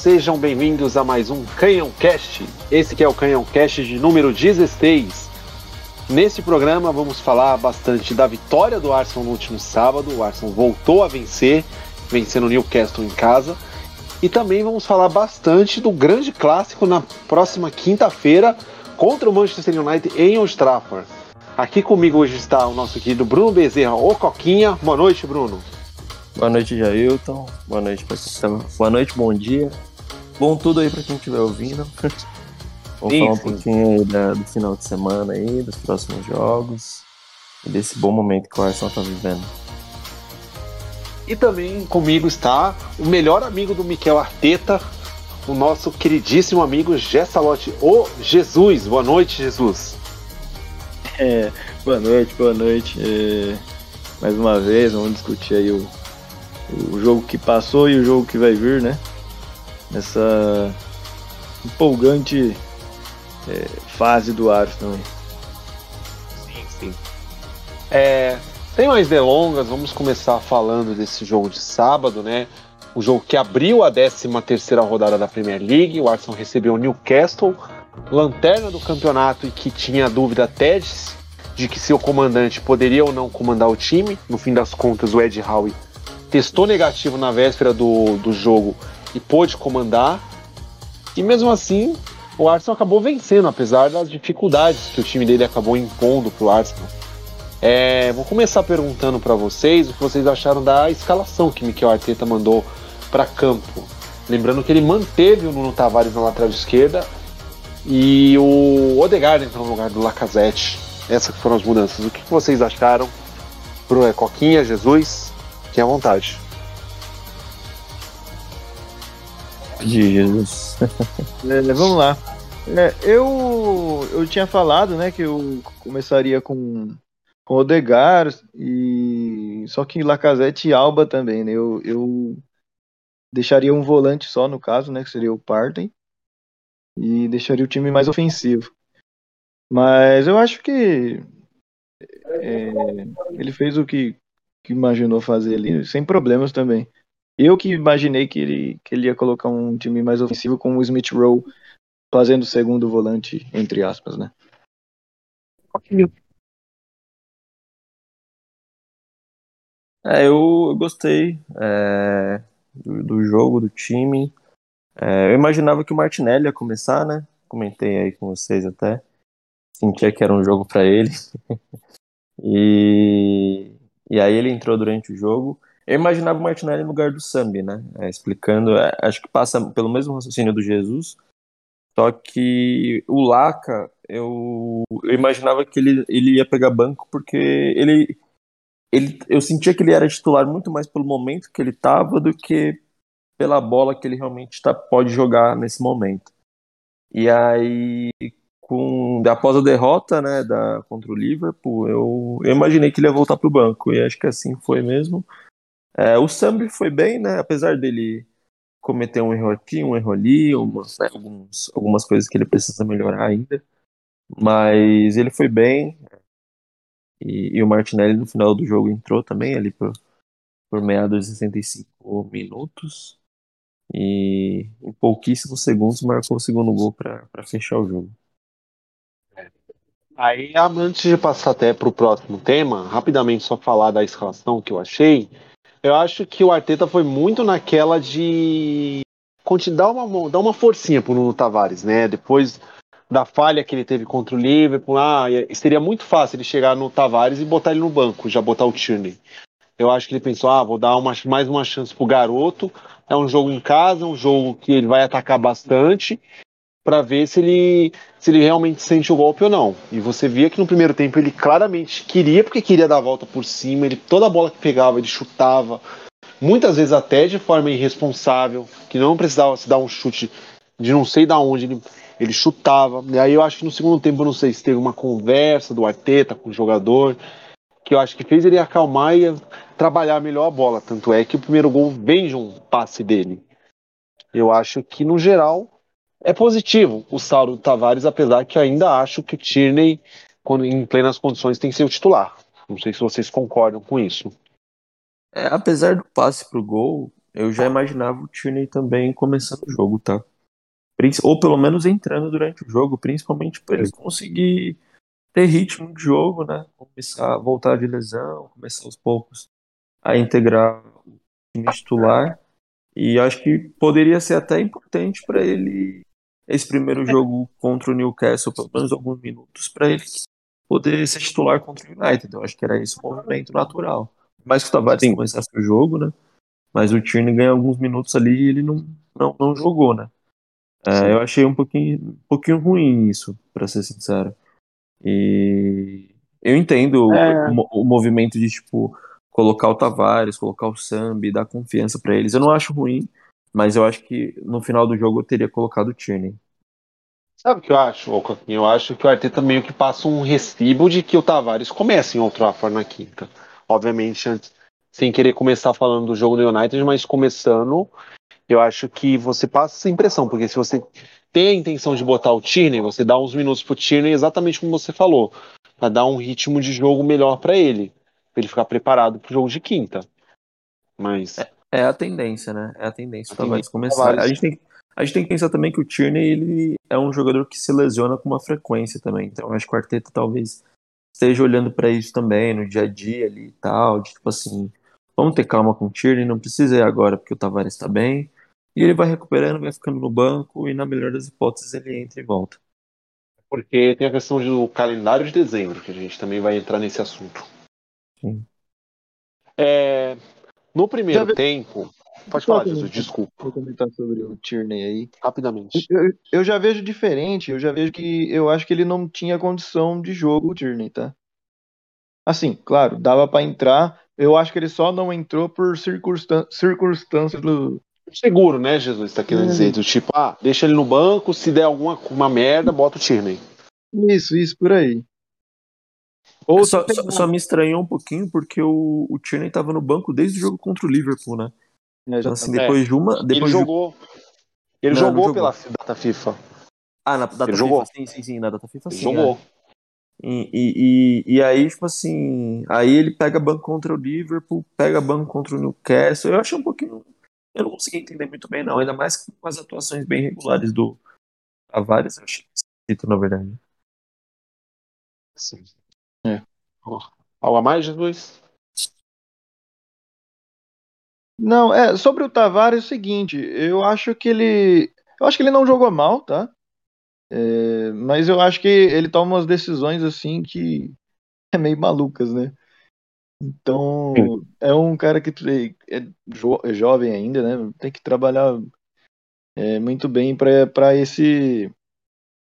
sejam bem-vindos a mais um Canhão Cast. Esse que é o Canhão Cast de número 16. Nesse programa vamos falar bastante da vitória do Arsenal no último sábado. O Arsenal voltou a vencer, vencendo o Newcastle em casa. E também vamos falar bastante do grande clássico na próxima quinta-feira contra o Manchester United em Old Trafford. Aqui comigo hoje está o nosso querido Bruno Bezerra, o Coquinha. Boa noite, Bruno. Boa noite, Jailton. Boa noite. Boa noite, bom dia. Bom tudo aí para quem estiver ouvindo. Vamos sim, falar um sim. pouquinho aí da, do final de semana aí, dos próximos jogos e desse bom momento que o Arsenal está vivendo. E também comigo está o melhor amigo do Miquel Arteta, o nosso queridíssimo amigo Gessalote, o Jesus. Boa noite, Jesus. É, boa noite, boa noite. É, mais uma vez, vamos discutir aí o, o jogo que passou e o jogo que vai vir, né? Nessa empolgante é, fase do Arsenal. Sim, sim. É, sem mais delongas, vamos começar falando desse jogo de sábado, né? O jogo que abriu a 13 terceira rodada da Premier League. O Arsenal recebeu o Newcastle, lanterna do campeonato e que tinha dúvida até de que seu comandante poderia ou não comandar o time. No fim das contas, o Ed Howe testou negativo na véspera do, do jogo e pôde comandar. E mesmo assim, o Arsenal acabou vencendo, apesar das dificuldades que o time dele acabou impondo para o Arsenal. É, vou começar perguntando para vocês o que vocês acharam da escalação que Mikel Arteta mandou para campo. Lembrando que ele manteve o Nuno Tavares na lateral esquerda e o Odegaard entrou no lugar do Lacazette. Essas foram as mudanças. O que vocês acharam? Pro é, Coquinha, Jesus, que à vontade. De Jesus. é, vamos lá. É, eu, eu tinha falado, né, que eu começaria com, com Odegar e só que Lacazette e Alba também, né? Eu, eu deixaria um volante só no caso, né, que seria o Parten e deixaria o time mais ofensivo. Mas eu acho que é, ele fez o que, que imaginou fazer ali, sem problemas também. Eu que imaginei que ele, que ele ia colocar um time mais ofensivo com o Smith Rowe fazendo o segundo volante, entre aspas, né? É, eu gostei é, do, do, jogo, do time. É, eu imaginava que o Martinelli ia começar, né? Comentei aí com vocês até. Sentia que era um jogo para ele. e, e aí ele entrou durante o jogo. Eu imaginava o Martinelli no lugar do Sambi, né? É, explicando, é, acho que passa pelo mesmo raciocínio do Jesus, só que o Laca, eu, eu imaginava que ele, ele ia pegar banco porque ele, ele, eu sentia que ele era titular muito mais pelo momento que ele estava do que pela bola que ele realmente tá, pode jogar nesse momento. E aí, com, após a derrota né, da, contra o Liverpool, eu, eu imaginei que ele ia voltar para o banco, e acho que assim foi mesmo. É, o Sambi foi bem, né? Apesar dele cometer um erro aqui, um erro ali, umas, né, alguns, algumas coisas que ele precisa melhorar ainda. Mas ele foi bem. E, e o Martinelli no final do jogo entrou também ali por, por meados de 65 minutos. E em pouquíssimos segundos marcou o segundo gol para fechar o jogo. Aí, antes de passar até para o próximo tema, rapidamente só falar da escalação que eu achei. Eu acho que o Arteta foi muito naquela de dar uma, dar uma forcinha pro Nuno Tavares, né? Depois da falha que ele teve contra o Liverpool, ah, seria muito fácil ele chegar no Tavares e botar ele no banco, já botar o Tierney. Eu acho que ele pensou, ah, vou dar uma, mais uma chance pro garoto. É um jogo em casa, um jogo que ele vai atacar bastante para ver se ele se ele realmente sente o golpe ou não. E você via que no primeiro tempo ele claramente queria porque queria dar a volta por cima, ele toda a bola que pegava ele chutava, muitas vezes até de forma irresponsável, que não precisava se dar um chute de não sei da onde ele, ele chutava. E aí eu acho que no segundo tempo, não sei se teve uma conversa do Arteta com o jogador, que eu acho que fez ele acalmar e trabalhar melhor a bola. Tanto é que o primeiro gol vem de um passe dele. Eu acho que no geral é positivo o saldo do Tavares, apesar que ainda acho que Tierney, quando em plenas condições, tem que ser o titular. Não sei se vocês concordam com isso. É, apesar do passe pro gol, eu já imaginava o Tierney também começando o jogo, tá? Ou pelo menos entrando durante o jogo, principalmente para ele conseguir ter ritmo de jogo, né? Começar a voltar de lesão, começar aos poucos a integrar o time titular. E acho que poderia ser até importante para ele esse primeiro jogo contra o Newcastle, pelo menos alguns minutos, para ele poder ser titular contra o United. Eu acho que era esse o movimento natural. Mais que o Tavares começasse o jogo, né? Mas o Tierney ganha alguns minutos ali e ele não, não, não jogou, né? É, eu achei um pouquinho, um pouquinho ruim isso, para ser sincero. E eu entendo é. o, o, movimento de, tipo, colocar o Tavares, colocar o Sambi, dar confiança para eles. Eu não acho ruim, mas eu acho que no final do jogo eu teria colocado o Tierney. Sabe o que eu acho, Eu acho que o Arteta meio que passa um recibo de que o Tavares comece em outro Trafford na quinta. Obviamente, antes, sem querer começar falando do jogo do United, mas começando, eu acho que você passa essa impressão, porque se você tem a intenção de botar o Tierney, você dá uns minutos pro Tierney exatamente como você falou, para dar um ritmo de jogo melhor para ele, para ele ficar preparado pro jogo de quinta. Mas é, é a tendência, né? É a tendência. A tendência começar. Tavares. A gente tem a gente tem que pensar também que o Tierney ele é um jogador que se lesiona com uma frequência também. Então acho que o Arteta talvez esteja olhando para isso também no dia a dia ali e tal, de tipo assim, vamos ter calma com o Tierney, não precisa ir agora porque o Tavares está bem. E ele vai recuperando, vai ficando no banco e na melhor das hipóteses ele entra e volta. Porque tem a questão do calendário de dezembro, que a gente também vai entrar nesse assunto. Sim. É, no primeiro tempo, Pode falar, Jesus, desculpa. Vou comentar sobre o Tierney aí. Rapidamente. Eu, eu, já vejo diferente, eu já vejo que eu acho que ele não tinha condição de jogo, o Tierney, tá? Assim, claro, dava para entrar. Eu acho que ele só não entrou por circunstâncias do. Seguro, né, Jesus? Tá querendo é. dizer, do tipo, ah, deixa ele no banco, se der alguma uma merda, bota o Tierney. Isso, isso, por aí. Ou só, só, só, me estranhou um pouquinho porque o, o Tierney tava no banco desde o jogo contra o Liverpool, né? É, então, assim, depois de uma. Depois ele jogou. Ele não, jogou, jogou, pela data FIFA. Ah, na data ele FIFA, jogou. sim, sim, sim, na data FIFA ele sim. Jogou. É. E, e, e, aí, tipo assim, aí ele pega banco contra o Liverpool, pega banco contra o Newcastle. Eu achei um pouquinho. Eu não consegui entender muito bem, não. Ainda mais com as atuações bem regulares do Tavares, eu achei esquisito, na verdade. Sim. É. Algo a mais, Jesus? Não, é, sobre o Tavares é o seguinte, eu acho que ele. Eu acho que ele não jogou mal, tá? É, mas eu acho que ele toma umas decisões assim que é meio malucas, né? Então, é um cara que é, jo é jovem ainda, né? Tem que trabalhar é, muito bem para esse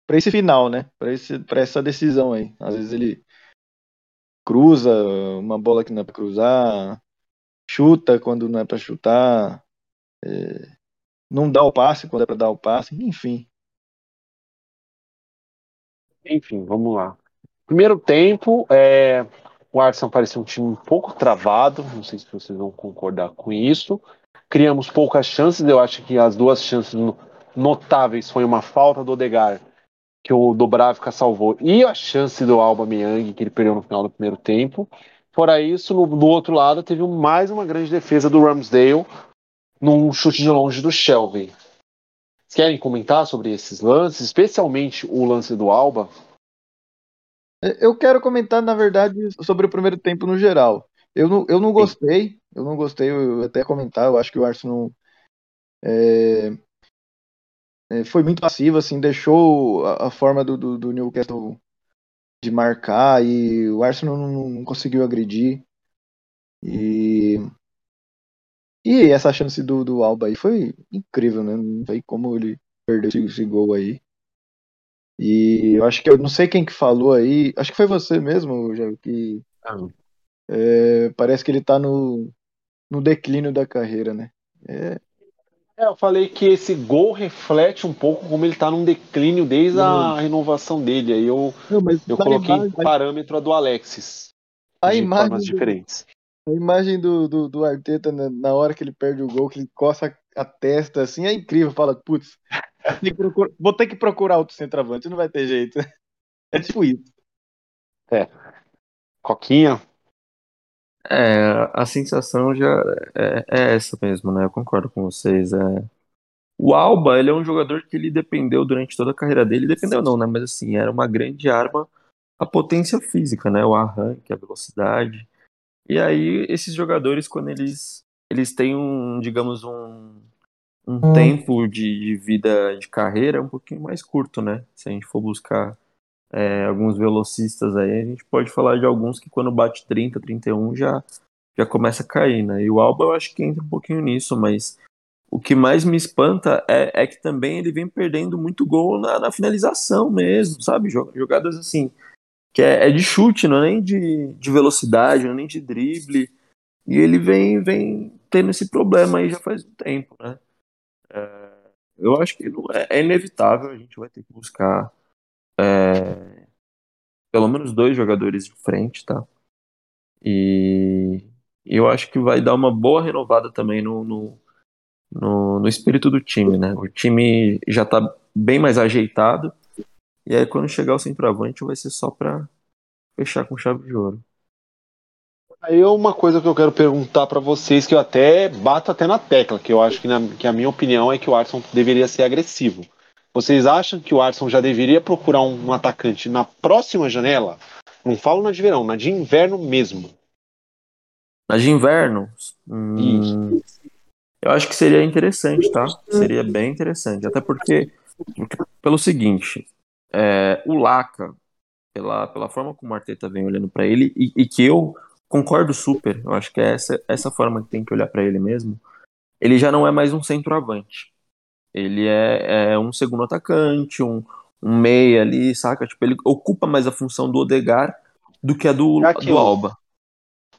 para esse final, né? Para esse para essa decisão aí. Às vezes ele cruza uma bola que não é para cruzar, chuta quando não é para chutar, é, não dá o passe quando é para dar o passe, enfim. Enfim, vamos lá. Primeiro tempo, é, o Arsenal parecia um time um pouco travado, não sei se vocês vão concordar com isso. Criamos poucas chances, eu acho que as duas chances notáveis foi uma falta do Odegar, que o Dobravka salvou, e a chance do Alba Meyang, que ele perdeu no final do primeiro tempo. Fora isso, no, do outro lado, teve mais uma grande defesa do Ramsdale num chute de longe do Shelby. Querem comentar sobre esses lances, especialmente o lance do Alba? Eu quero comentar, na verdade, sobre o primeiro tempo no geral. Eu não, eu não gostei, eu não gostei, eu até comentar, eu acho que o Arsenal é, é, foi muito passivo, assim, deixou a, a forma do, do, do Newcastle de marcar e o Arsenal não, não conseguiu agredir. E, e essa chance do, do Alba aí foi incrível, né? Não sei como ele perdeu esse, esse gol aí. E eu acho que eu não sei quem que falou aí, acho que foi você mesmo, já que ah. é, parece que ele tá no, no declínio da carreira, né? É, é, eu falei que esse gol reflete um pouco como ele está num declínio desde a renovação dele. Aí eu, Não, eu coloquei imagem, parâmetro a do Alexis. A de imagem formas do, diferentes. A imagem do, do, do Arteta na, na, hora que ele perde o gol, que ele coça a testa assim, é incrível. Fala, putz, vou ter que procurar outro centroavante, não vai ter jeito. É tipo isso. É. Coquinha. É, a sensação já é, é, essa mesmo, né? Eu concordo com vocês. É... O Alba, ele é um jogador que ele dependeu durante toda a carreira dele, dependeu não, né? Mas assim, era uma grande arma a potência física, né? O arranque, a velocidade. E aí, esses jogadores, quando eles, eles têm um, digamos, um, um hum. tempo de, de, vida de carreira um pouquinho mais curto, né? Se a gente for buscar é, alguns velocistas aí, a gente pode falar de alguns que quando bate 30, 31 já, já começa a cair, né? E o Alba eu acho que entra um pouquinho nisso, mas o que mais me espanta é, é que também ele vem perdendo muito gol na, na finalização mesmo, sabe? Jogadas assim, que é, é, de chute, não é nem de, de velocidade, não é nem de drible. E ele vem, vem tendo esse problema aí já faz um tempo, né? É, eu acho que é, é, inevitável, a gente vai ter que buscar é, pelo menos dois jogadores de frente, tá? E eu acho que vai dar uma boa renovada também no, no, no, no espírito do time, né? O time já tá bem mais ajeitado e aí quando chegar o centroavante vai ser só para fechar com chave de ouro. Aí é uma coisa que eu quero perguntar para vocês que eu até bato até na tecla, que eu acho que, na, que a minha opinião é que o Arson deveria ser agressivo. Vocês acham que o Arson já deveria procurar um, um atacante na próxima janela? Não falo na de verão, na de inverno mesmo. Na de inverno? Hum, eu acho que seria interessante, tá? Seria bem interessante. Até porque, pelo seguinte, é, o Laca, pela, pela forma como o Arteta vem olhando para ele, e, e, que eu concordo super, eu acho que é essa, essa forma que tem que olhar para ele mesmo, ele já não é mais um centroavante. Ele é, é um segundo atacante, um, um meia ali, saca? Tipo, ele ocupa mais a função do Odegar do que a do, do Alba.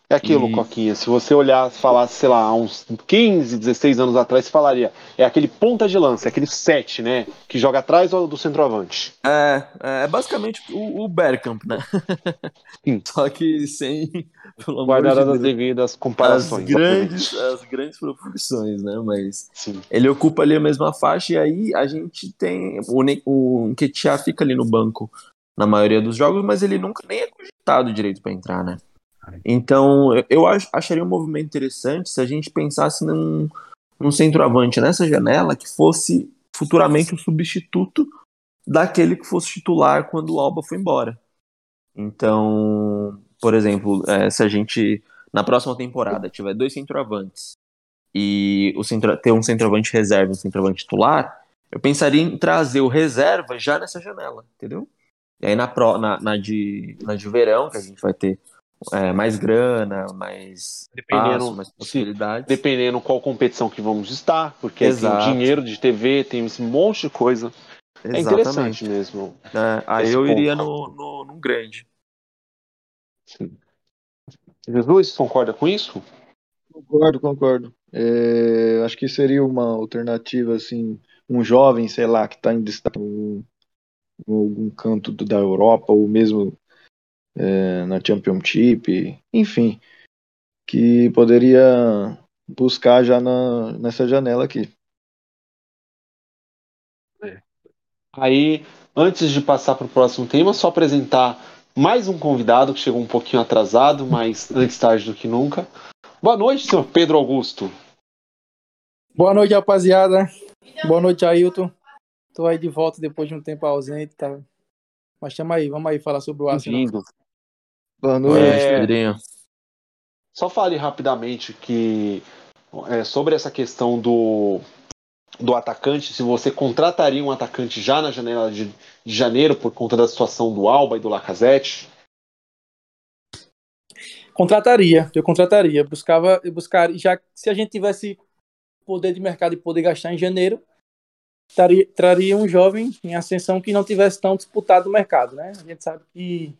É aquilo, e... Coquinha. Se você olhar, falasse, sei lá, há uns 15, 16 anos atrás, você falaria. É aquele ponta de lança, é aquele 7, né? Que joga atrás do centroavante. É, é, é basicamente o, o Bergkamp, né? Sim. Só que sem. Pelo Guardadas de as devidas comparações. As grandes, as grandes proporções, né? Mas Sim. ele ocupa ali a mesma faixa e aí a gente tem. O, o Nketiah fica ali no banco na maioria dos jogos, mas ele nunca nem é cogitado direito para entrar, né? Então, eu acharia um movimento interessante se a gente pensasse num, num centroavante nessa janela que fosse futuramente o substituto daquele que fosse titular quando o Alba foi embora. Então, por exemplo, é, se a gente na próxima temporada tiver dois centroavantes e o centro, ter um centroavante reserva e um centroavante titular, eu pensaria em trazer o reserva já nessa janela, entendeu? E aí na, pro, na, na, de, na de verão, que a gente vai ter é, mais grana, mais dependendo, passo, mais possibilidades. Dependendo qual competição que vamos estar, porque Exato. tem dinheiro de TV, tem esse monte de coisa. Exatamente. É interessante mesmo. É, aí eu ponto. iria no, no, no grande. Sim. Jesus, concorda com isso? Concordo, concordo. É, acho que seria uma alternativa, assim, um jovem, sei lá, que está em destaque em algum canto da Europa, ou mesmo é, na Championship, enfim, que poderia buscar já na, nessa janela aqui. É. Aí, antes de passar para o próximo tema, só apresentar mais um convidado que chegou um pouquinho atrasado, mas antes tarde do que nunca. Boa noite, senhor Pedro Augusto. Boa noite, rapaziada. Boa noite, Ailton. Estou aí de volta depois de um tempo ausente, tá? Mas chama aí, vamos aí falar sobre o Arsenal. Boa noite, é... Pedrinho. Só fale rapidamente que é, sobre essa questão do, do atacante, se você contrataria um atacante já na janela de, de janeiro por conta da situação do Alba e do Lacazette? Contrataria, eu contrataria. Buscava, eu buscaria, já se a gente tivesse poder de mercado e poder gastar em janeiro, traria, traria um jovem em ascensão que não tivesse tão disputado o mercado, né? A gente sabe que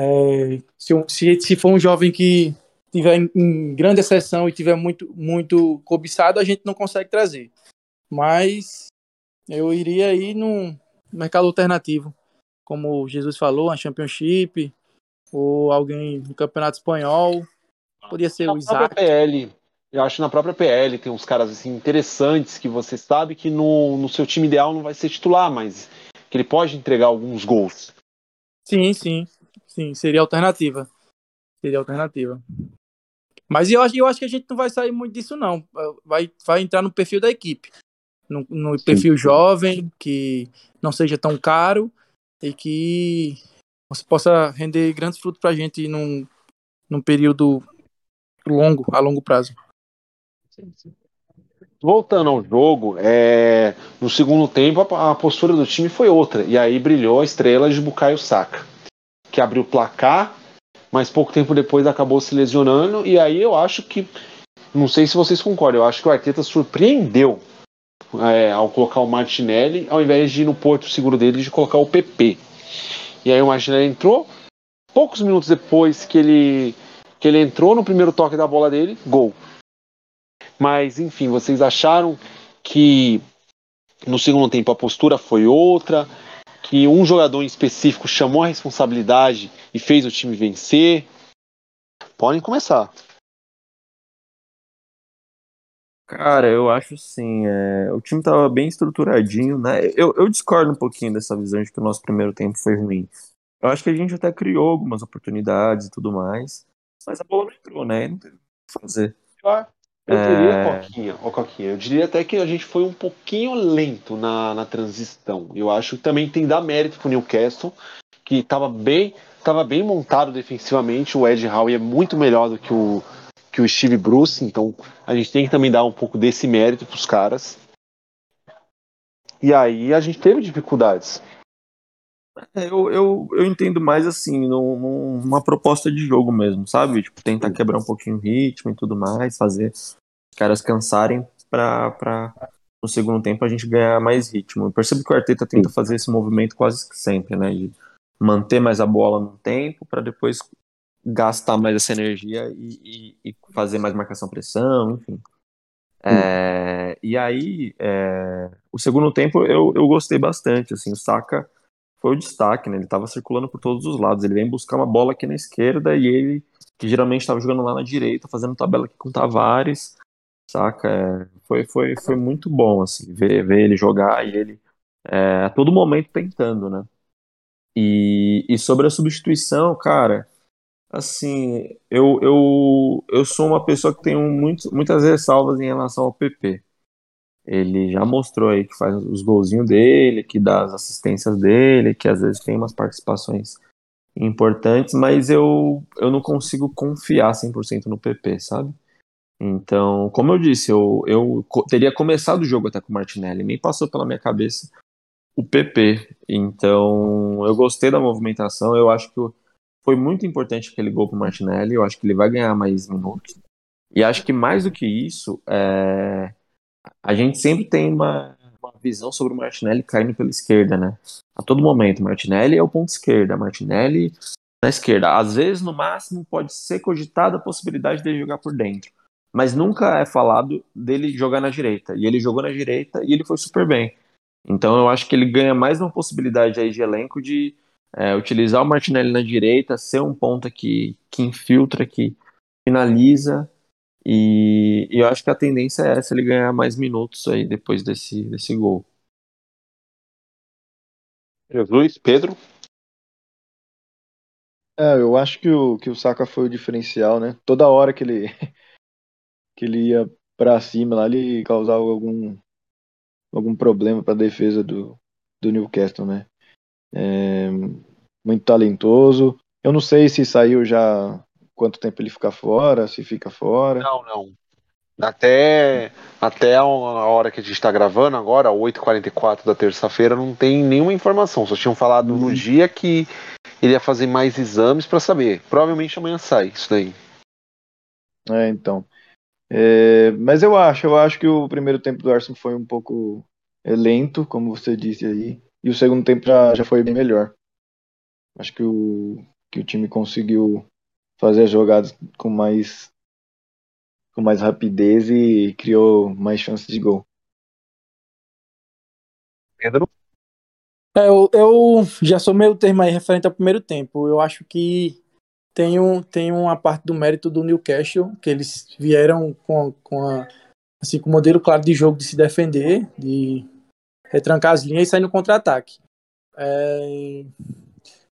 é, se, se, se, for um jovem que tiver em, em, grande exceção e tiver muito, muito cobiçado, a gente não consegue trazer. Mas eu iria aí no mercado alternativo, como Jesus falou, a Championship, ou alguém no Campeonato Espanhol. Podia ser na o Isaac. PL, eu acho que na própria PL tem uns caras assim, interessantes que você sabe que no, no seu time ideal não vai ser titular, mas que ele pode entregar alguns gols. Sim, sim. Sim, seria alternativa. Seria alternativa. Mas eu acho, eu acho que a gente não vai sair muito disso, não. Vai, vai entrar no perfil da equipe. No, no perfil jovem, que não seja tão caro e que você possa render grandes frutos para a gente num, num período longo, a longo prazo. Voltando ao jogo, é, no segundo tempo a, a, postura do time foi outra. E aí brilhou a estrela de Bukayo Saka, que abriu o placar mas pouco tempo depois acabou se lesionando. E aí eu acho que, não sei se vocês concordam, eu acho que o Arteta surpreendeu é, ao colocar o Martinelli, ao invés de ir no porto seguro dele de colocar o PP. E aí o Martinelli entrou, poucos minutos depois que ele, que ele entrou no primeiro toque da bola dele, gol. Mas enfim, vocês acharam que no segundo tempo a postura foi outra? Que um jogador em específico chamou a responsabilidade e fez o time vencer? Podem começar. Cara, eu acho sim. É... O time tava bem estruturadinho, né? Eu, eu discordo um pouquinho dessa visão de que o nosso primeiro tempo foi ruim. Eu acho que a gente até criou algumas oportunidades e tudo mais, mas a bola não entrou, né? Não teve o que fazer. Eu diria, é... Coquinha, oh, Coquinha, eu diria até que a gente foi um pouquinho lento na, na transição. Eu acho que também tem que dar mérito pro Newcastle, que estava bem, tava bem montado defensivamente. O Ed Howe é muito melhor do que o, que o Steve Bruce, então a gente tem que também dar um pouco desse mérito pros caras. E aí a gente teve dificuldades. É, eu, eu, eu entendo mais assim, numa proposta de jogo mesmo, sabe? Tipo, tentar quebrar um pouquinho o ritmo e tudo mais, fazer os caras cansarem pra, pra no segundo tempo a gente ganhar mais ritmo. Eu percebo que o Arteta tenta fazer esse movimento quase sempre, né? De manter mais a bola no tempo para depois gastar mais essa energia e, e, e fazer mais marcação-pressão, enfim. É, e aí, é, o segundo tempo eu, eu gostei bastante, assim, o Saka foi o destaque, né? Ele estava circulando por todos os lados. Ele vem buscar uma bola aqui na esquerda e ele, que geralmente estava jogando lá na direita, fazendo tabela aqui com Tavares, saca? É, foi, foi, foi muito bom, assim, ver, ver ele jogar e ele é, a todo momento tentando, né? E, e sobre a substituição, cara, assim, eu, eu, eu sou uma pessoa que tem muito, muitas ressalvas em relação ao PP. Ele já mostrou aí que faz os golzinhos dele, que dá as assistências dele, que às vezes tem umas participações importantes, mas eu, eu não consigo confiar 100% no PP, sabe? Então, como eu disse, eu, eu teria começado o jogo até com o Martinelli, nem passou pela minha cabeça o PP. Então, eu gostei da movimentação, eu acho que foi muito importante aquele gol pro Martinelli, eu acho que ele vai ganhar mais minutos. E acho que mais do que isso, é a gente sempre tem uma, uma visão sobre o Martinelli caindo pela esquerda, né? A todo momento, Martinelli é o ponto esquerda, Martinelli na esquerda. Às vezes, no máximo, pode ser cogitada a possibilidade dele jogar por dentro, mas nunca é falado dele jogar na direita. E ele jogou na direita e ele foi super bem. Então eu acho que ele ganha mais uma possibilidade aí de elenco de é, utilizar o Martinelli na direita, ser um ponta que, que infiltra, que finaliza e, e, eu acho que a tendência é essa, ele ganhar mais minutos aí depois desse, desse gol. Jesus, Pedro? É, eu acho que o, que o Saka foi o diferencial, né? Toda hora que ele, que ele ia para cima lá, ele causava algum, algum problema para a defesa do, do Newcastle, né? É, muito talentoso. Eu não sei se saiu já quanto tempo ele fica fora, se fica fora. Não, não. Até, até a hora que a gente está gravando agora, 8h44 da terça-feira, não tem nenhuma informação. Só tinham falado no uhum. dia que ele ia fazer mais exames para saber. Provavelmente amanhã sai isso daí. É, então. É, mas eu acho, eu acho que o primeiro tempo do Arsenal foi um pouco é, lento, como você disse aí. E o segundo tempo já, já foi bem melhor. Acho que o, que o time conseguiu fazer as jogadas com mais com mais rapidez e criou mais chances de gol. Pedro? É, eu, eu já sou meio termo aí referente ao primeiro tempo. Eu acho que tem, um, tem uma parte do mérito do Newcastle, que eles vieram com, com, a, assim, com o modelo claro de jogo de se defender, de retrancar as linhas e sair no contra-ataque. É,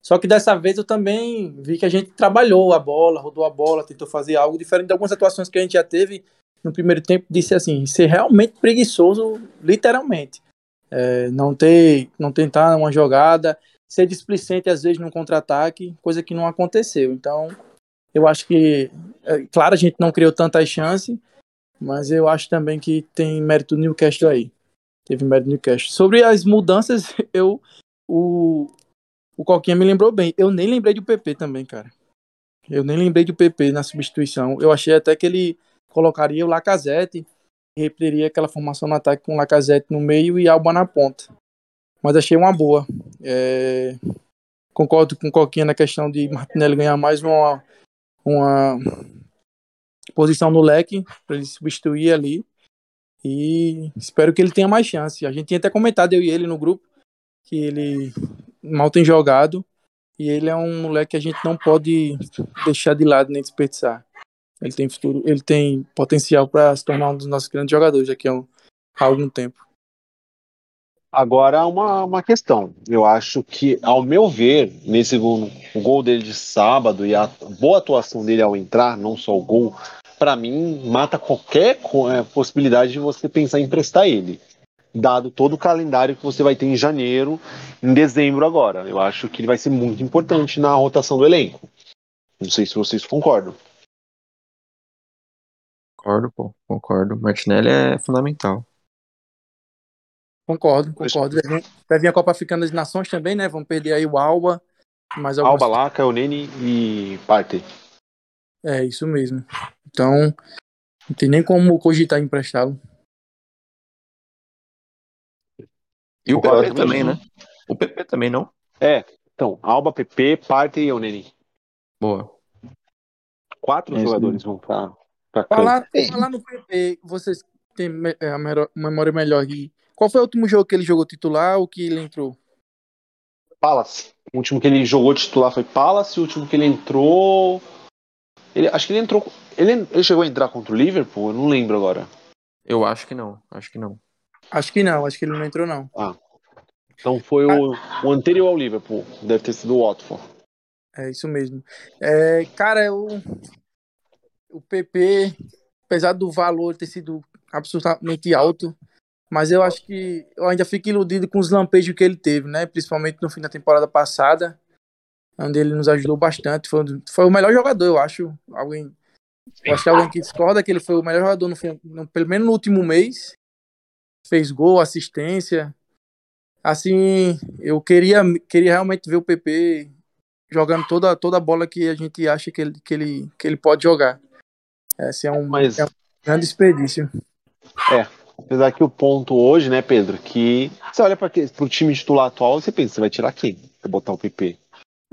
Só que dessa vez eu também vi que a gente trabalhou a bola, rodou a bola, tentou fazer algo diferente de algumas atuações que a gente já teve no primeiro tempo. Disse assim, ser realmente preguiçoso, literalmente. É, não ter, não tentar uma jogada, ser displicente às vezes num contra-ataque, coisa que não aconteceu. Então, eu acho que, é, claro, a gente não criou tantas chances, mas eu acho também que tem mérito do Newcastle aí. Teve mérito do Newcastle. Sobre as mudanças, eu o, o Coquinha me lembrou bem. Eu nem lembrei do PP também, cara. Eu nem lembrei do PP na substituição. Eu achei até que ele colocaria o Lacazette repetiria aquela formação no ataque com o Lacazette no meio e Alba na ponta. Mas achei uma boa. É... Concordo com o Coquinha na questão de Martinelli ganhar mais uma, uma posição no leque para ele substituir ali. E espero que ele tenha mais chance. A gente tinha até comentado, eu e ele no grupo, que ele mal tem jogado e ele é um moleque que a gente não pode deixar de lado nem desperdiçar. Ele tem futuro, ele tem potencial para se tornar um dos nossos grandes jogadores daqui a, um, há algum tempo. Agora uma, uma questão. Eu acho que, ao meu ver, nesse gol, gol dele de sábado e a boa atuação dele ao entrar, não só o gol, para mim mata qualquer é, possibilidade de você pensar em emprestar ele dado todo o calendário que você vai ter em janeiro, em dezembro agora. Eu acho que ele vai ser muito importante na rotação do elenco. Não sei se vocês concordam. Concordo, pô, concordo. Martinelli é fundamental. Concordo, concordo. Vai vir a Copa Africana das Nações também, né? Vamos perder aí o Alba. Mais algumas... Alba, Laca, o Nene e Parte. É, isso mesmo. Então, não tem nem como cogitar emprestá-lo. E o PP também, né? O PP também, não? É, então, Alba, PP, Parte e Oneni. Boa. Quatro é jogadores vão pra, pra falar, falar no PP, vocês têm é, a memória melhor aqui. Qual foi o último jogo que ele jogou titular ou que ele entrou? Palace. O último que ele jogou titular foi Palace, o último que ele entrou. Ele, acho que ele entrou. Ele, ele chegou a entrar contra o Liverpool? Eu não lembro agora. Eu acho que não, acho que não. Acho que não, acho que ele não entrou, não. Ah. Então foi o, o anterior ao Liverpool. Deve ter sido o Watford. É isso mesmo. É, cara, o, o PP, apesar do valor ter sido absolutamente alto, mas eu acho que eu ainda fico iludido com os lampejos que ele teve, né? Principalmente no fim da temporada passada, onde ele nos ajudou bastante. Foi, foi o melhor jogador, eu acho. Alguém, eu acho que alguém que discorda que ele foi o melhor jogador no, no, pelo menos no último mês fez gol, assistência. Assim, eu queria, queria realmente ver o PP jogando toda, toda a bola que a gente acha que ele, que ele, que ele pode jogar. Esse é um, Mas... é um grande desperdício. É, apesar que o ponto hoje, né, Pedro, que você olha para o time titular atual, você pensa, você vai tirar quem pra botar o PP?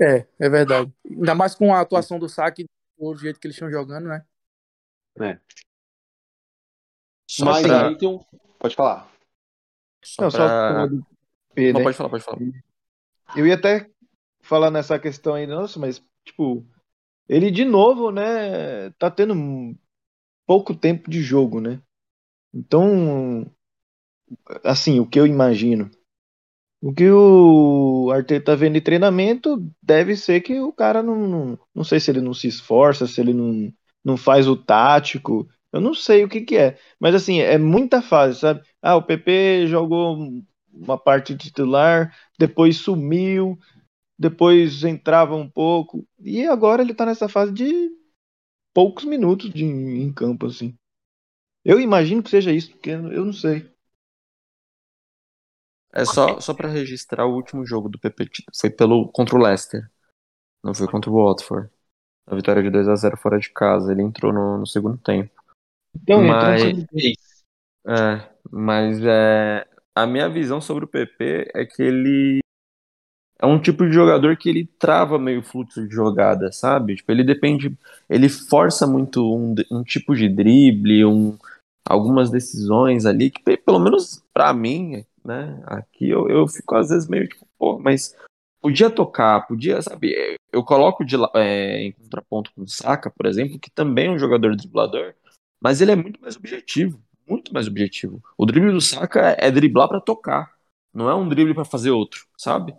É, é verdade. Ainda mais com a atuação do saque, do jeito que eles estão jogando, né? É. Mas pra... aí tem um, Pode falar. Só não, pra... só P, Não, né? pode falar, pode falar. Eu ia até falar nessa questão aí, nossa, mas, tipo, ele de novo, né, tá tendo pouco tempo de jogo, né? Então, assim, o que eu imagino, o que o Arteta tá vendo de treinamento deve ser que o cara não, não, não sei se ele não se esforça, se ele não, não faz o tático, eu não sei o que que é, mas assim, é muita fase, sabe? Ah, o PP jogou uma parte titular, depois sumiu, depois entrava um pouco, e agora ele tá nessa fase de poucos minutos de, em campo, assim. Eu imagino que seja isso, porque eu não sei. É só, só para registrar o último jogo do PP foi pelo contra o Leicester. Não foi contra o Watford. A vitória de 2 a 0 fora de casa. Ele entrou no, no segundo tempo. Então, mas, é, mas é, a minha visão sobre o PP é que ele é um tipo de jogador que ele trava meio fluxo de jogada, sabe? Tipo, ele depende, ele força muito um, um tipo de drible, um, algumas decisões ali que pelo menos para mim, né? Aqui eu, eu fico às vezes meio tipo, pô, mas podia tocar, podia, sabe? Eu coloco de, é, em contraponto com o Saka, por exemplo, que também é um jogador driblador, mas ele é muito mais objetivo, muito mais objetivo. O drible do Saka é driblar para tocar, não é um drible para fazer outro, sabe?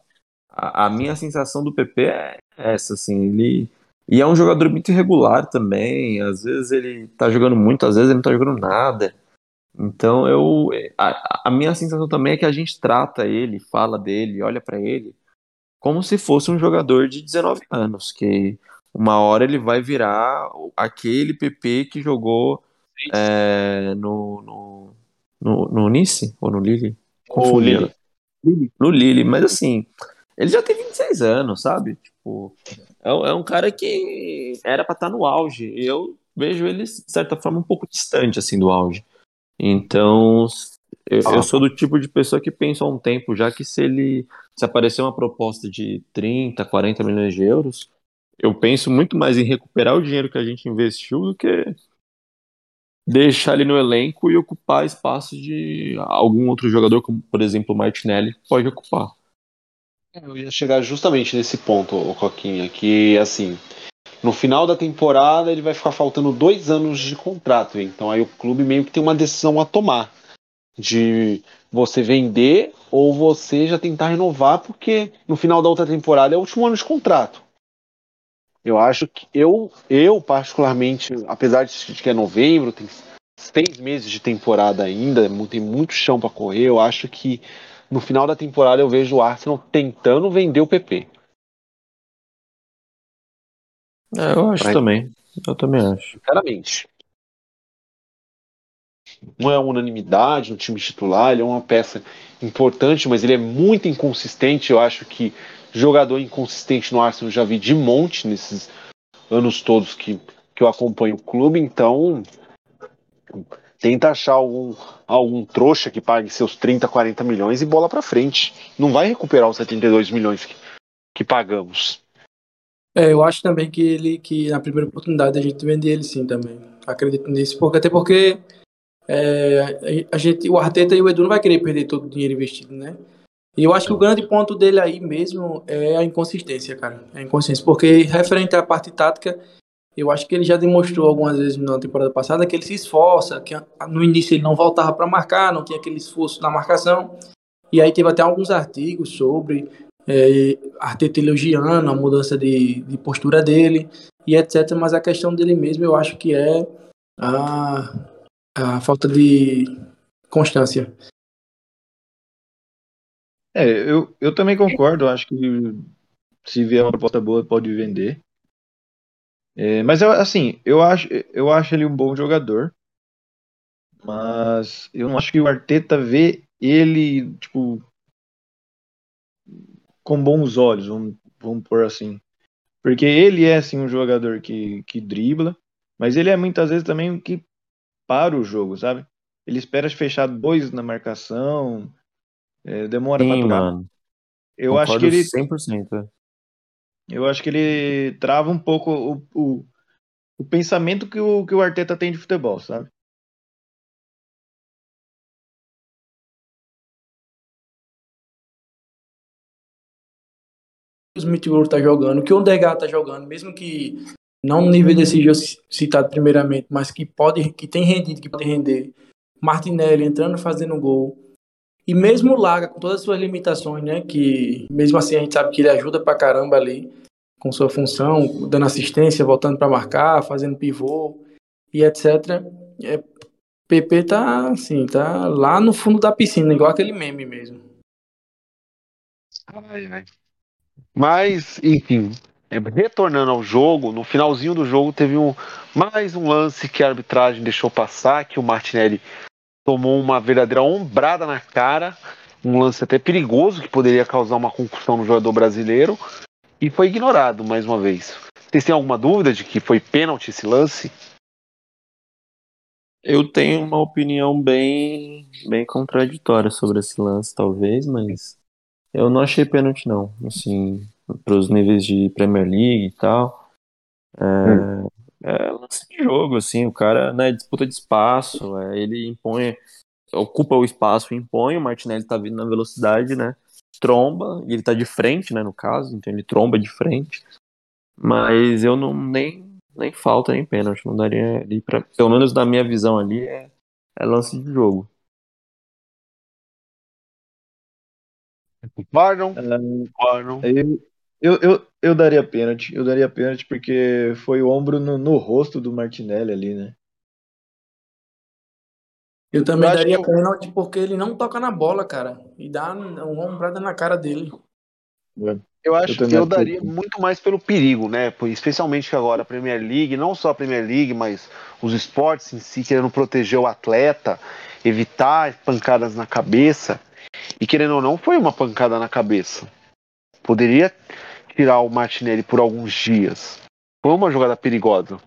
a, a, minha sensação do PP é essa, assim, ele. E é um jogador muito irregular também. Às vezes ele tá jogando muito, às vezes ele não tá jogando nada. Então eu. A, a minha sensação também é que a gente trata ele, fala dele, olha para ele, como se fosse um jogador de 19 anos, que uma hora ele vai virar aquele PP que jogou é, no, no, no, no Nice ou no Lille? Confundindo. No Lille, mas assim, ele já tem 26 anos, sabe? Tipo, é, é um cara que era para estar tá no auge. E eu vejo ele, de certa forma, um pouco distante assim do auge. Então, eu, ah. eu, sou do tipo de pessoa que pensa há um tempo já que se ele se aparecer uma proposta de 30, 40 milhões de euros, eu penso muito mais em recuperar o dinheiro que a gente investiu do que deixar ele no elenco e ocupar espaço de algum outro jogador, como por exemplo o Martinelli, pode ocupar. É, eu ia chegar justamente nesse ponto, o Coquinha, que assim, no final da temporada ele vai ficar faltando dois anos de contrato, então aí o clube meio que tem uma decisão a tomar de você vender ou você já tentar renovar, porque no final da outra temporada é o último ano de contrato. Eu acho que eu, eu particularmente, apesar de que é novembro, tem seis meses de temporada ainda, tem muito chão para correr. Eu acho que no final da temporada eu vejo o Arsenal tentando vender o PP. É, eu acho pra... também. Eu também acho. Sinceramente. Não é unanimidade no time titular, ele é uma peça importante, mas ele é muito inconsistente. Eu acho que Jogador inconsistente no Arsenal já vi de monte nesses anos todos que, que eu acompanho o clube, então tenta achar algum, algum trouxa que pague seus 30, 40 milhões e bola para frente. Não vai recuperar os 72 milhões que, que pagamos. É, eu acho também que ele que na primeira oportunidade a gente vende ele sim também. Acredito nisso, porque até porque é, a gente, o Arteta e o Edu não vai querer perder todo o dinheiro investido, né? E eu acho que o grande ponto dele aí mesmo é a inconsistência, cara. A inconsistência. Porque referente à parte tática, eu acho que ele já demonstrou algumas vezes na temporada passada que ele se esforça, que no início ele não voltava para marcar, não tinha aquele esforço na marcação. E aí teve até alguns artigos sobre é, Arteta elogiando a mudança de, de postura dele e etc. Mas a questão dele mesmo eu acho que é a, a falta de constância. É, eu, eu também concordo, acho que se vier uma proposta boa pode vender. É, mas eu, assim, eu acho, eu acho ele um bom jogador, mas eu não acho que o Arteta vê ele, tipo, com bons olhos, vamos, vamos pôr assim. Porque ele é, assim, um jogador que, que dribla, mas ele é muitas vezes também o que para o jogo, sabe? Ele espera fechar dois na marcação, é, demora Sim, pra mano. Eu Concordo acho que ele. 100%. Eu acho que ele trava um pouco o, o, o pensamento que o, que o Arteta tem de futebol, sabe? o Smith Rowe tá jogando, que o Degar tá jogando, mesmo que não no nível desse jogo citado primeiramente, mas que pode, que tem rendido, que pode render. Martinelli entrando fazendo gol. E mesmo o Laga, com todas as suas limitações, né? Que mesmo assim a gente sabe que ele ajuda pra caramba ali, com sua função, dando assistência, voltando para marcar, fazendo pivô e etc. É, PP tá assim, tá lá no fundo da piscina, igual aquele meme mesmo. Ai, ai. Mas, enfim, é, retornando ao jogo, no finalzinho do jogo teve um mais um lance que a arbitragem deixou passar, que o Martinelli tomou uma verdadeira ombrada na cara, um lance até perigoso que poderia causar uma concussão no jogador brasileiro e foi ignorado mais uma vez. Vocês têm alguma dúvida de que foi pênalti esse lance? Eu tenho uma opinião bem, bem contraditória sobre esse lance, talvez, mas eu não achei pênalti não. Assim, para os níveis de Premier League e tal. É, hum é lance de jogo, assim, o cara, né, disputa de espaço, é, ele impõe, ocupa o espaço, impõe, o Martinelli tá vindo na velocidade, né, tromba, e ele tá de frente, né, no caso, então ele tromba de frente, mas eu não, nem, nem falta, nem pênalti, não daria ali pra, pelo menos na minha visão ali, é, é lance de jogo. Concordam? É, Concordam. Eu, eu, eu, eu daria pênalti. Eu daria pênalti porque foi o ombro no, no rosto do Martinelli ali, né? Eu também Eu daria que pênalti porque ele não toca na bola, cara. E dá uma ombrada na cara dele. Eu acho Eu que eu daria muito mais pelo perigo, né? Especialmente que agora a Premier League, não só a Premier League, mas os esportes em si querendo proteger o atleta, evitar pancadas na cabeça. E querendo ou não, foi uma pancada na cabeça. Poderia tirar o Martinelli por alguns dias. Foi uma jogada perigosa.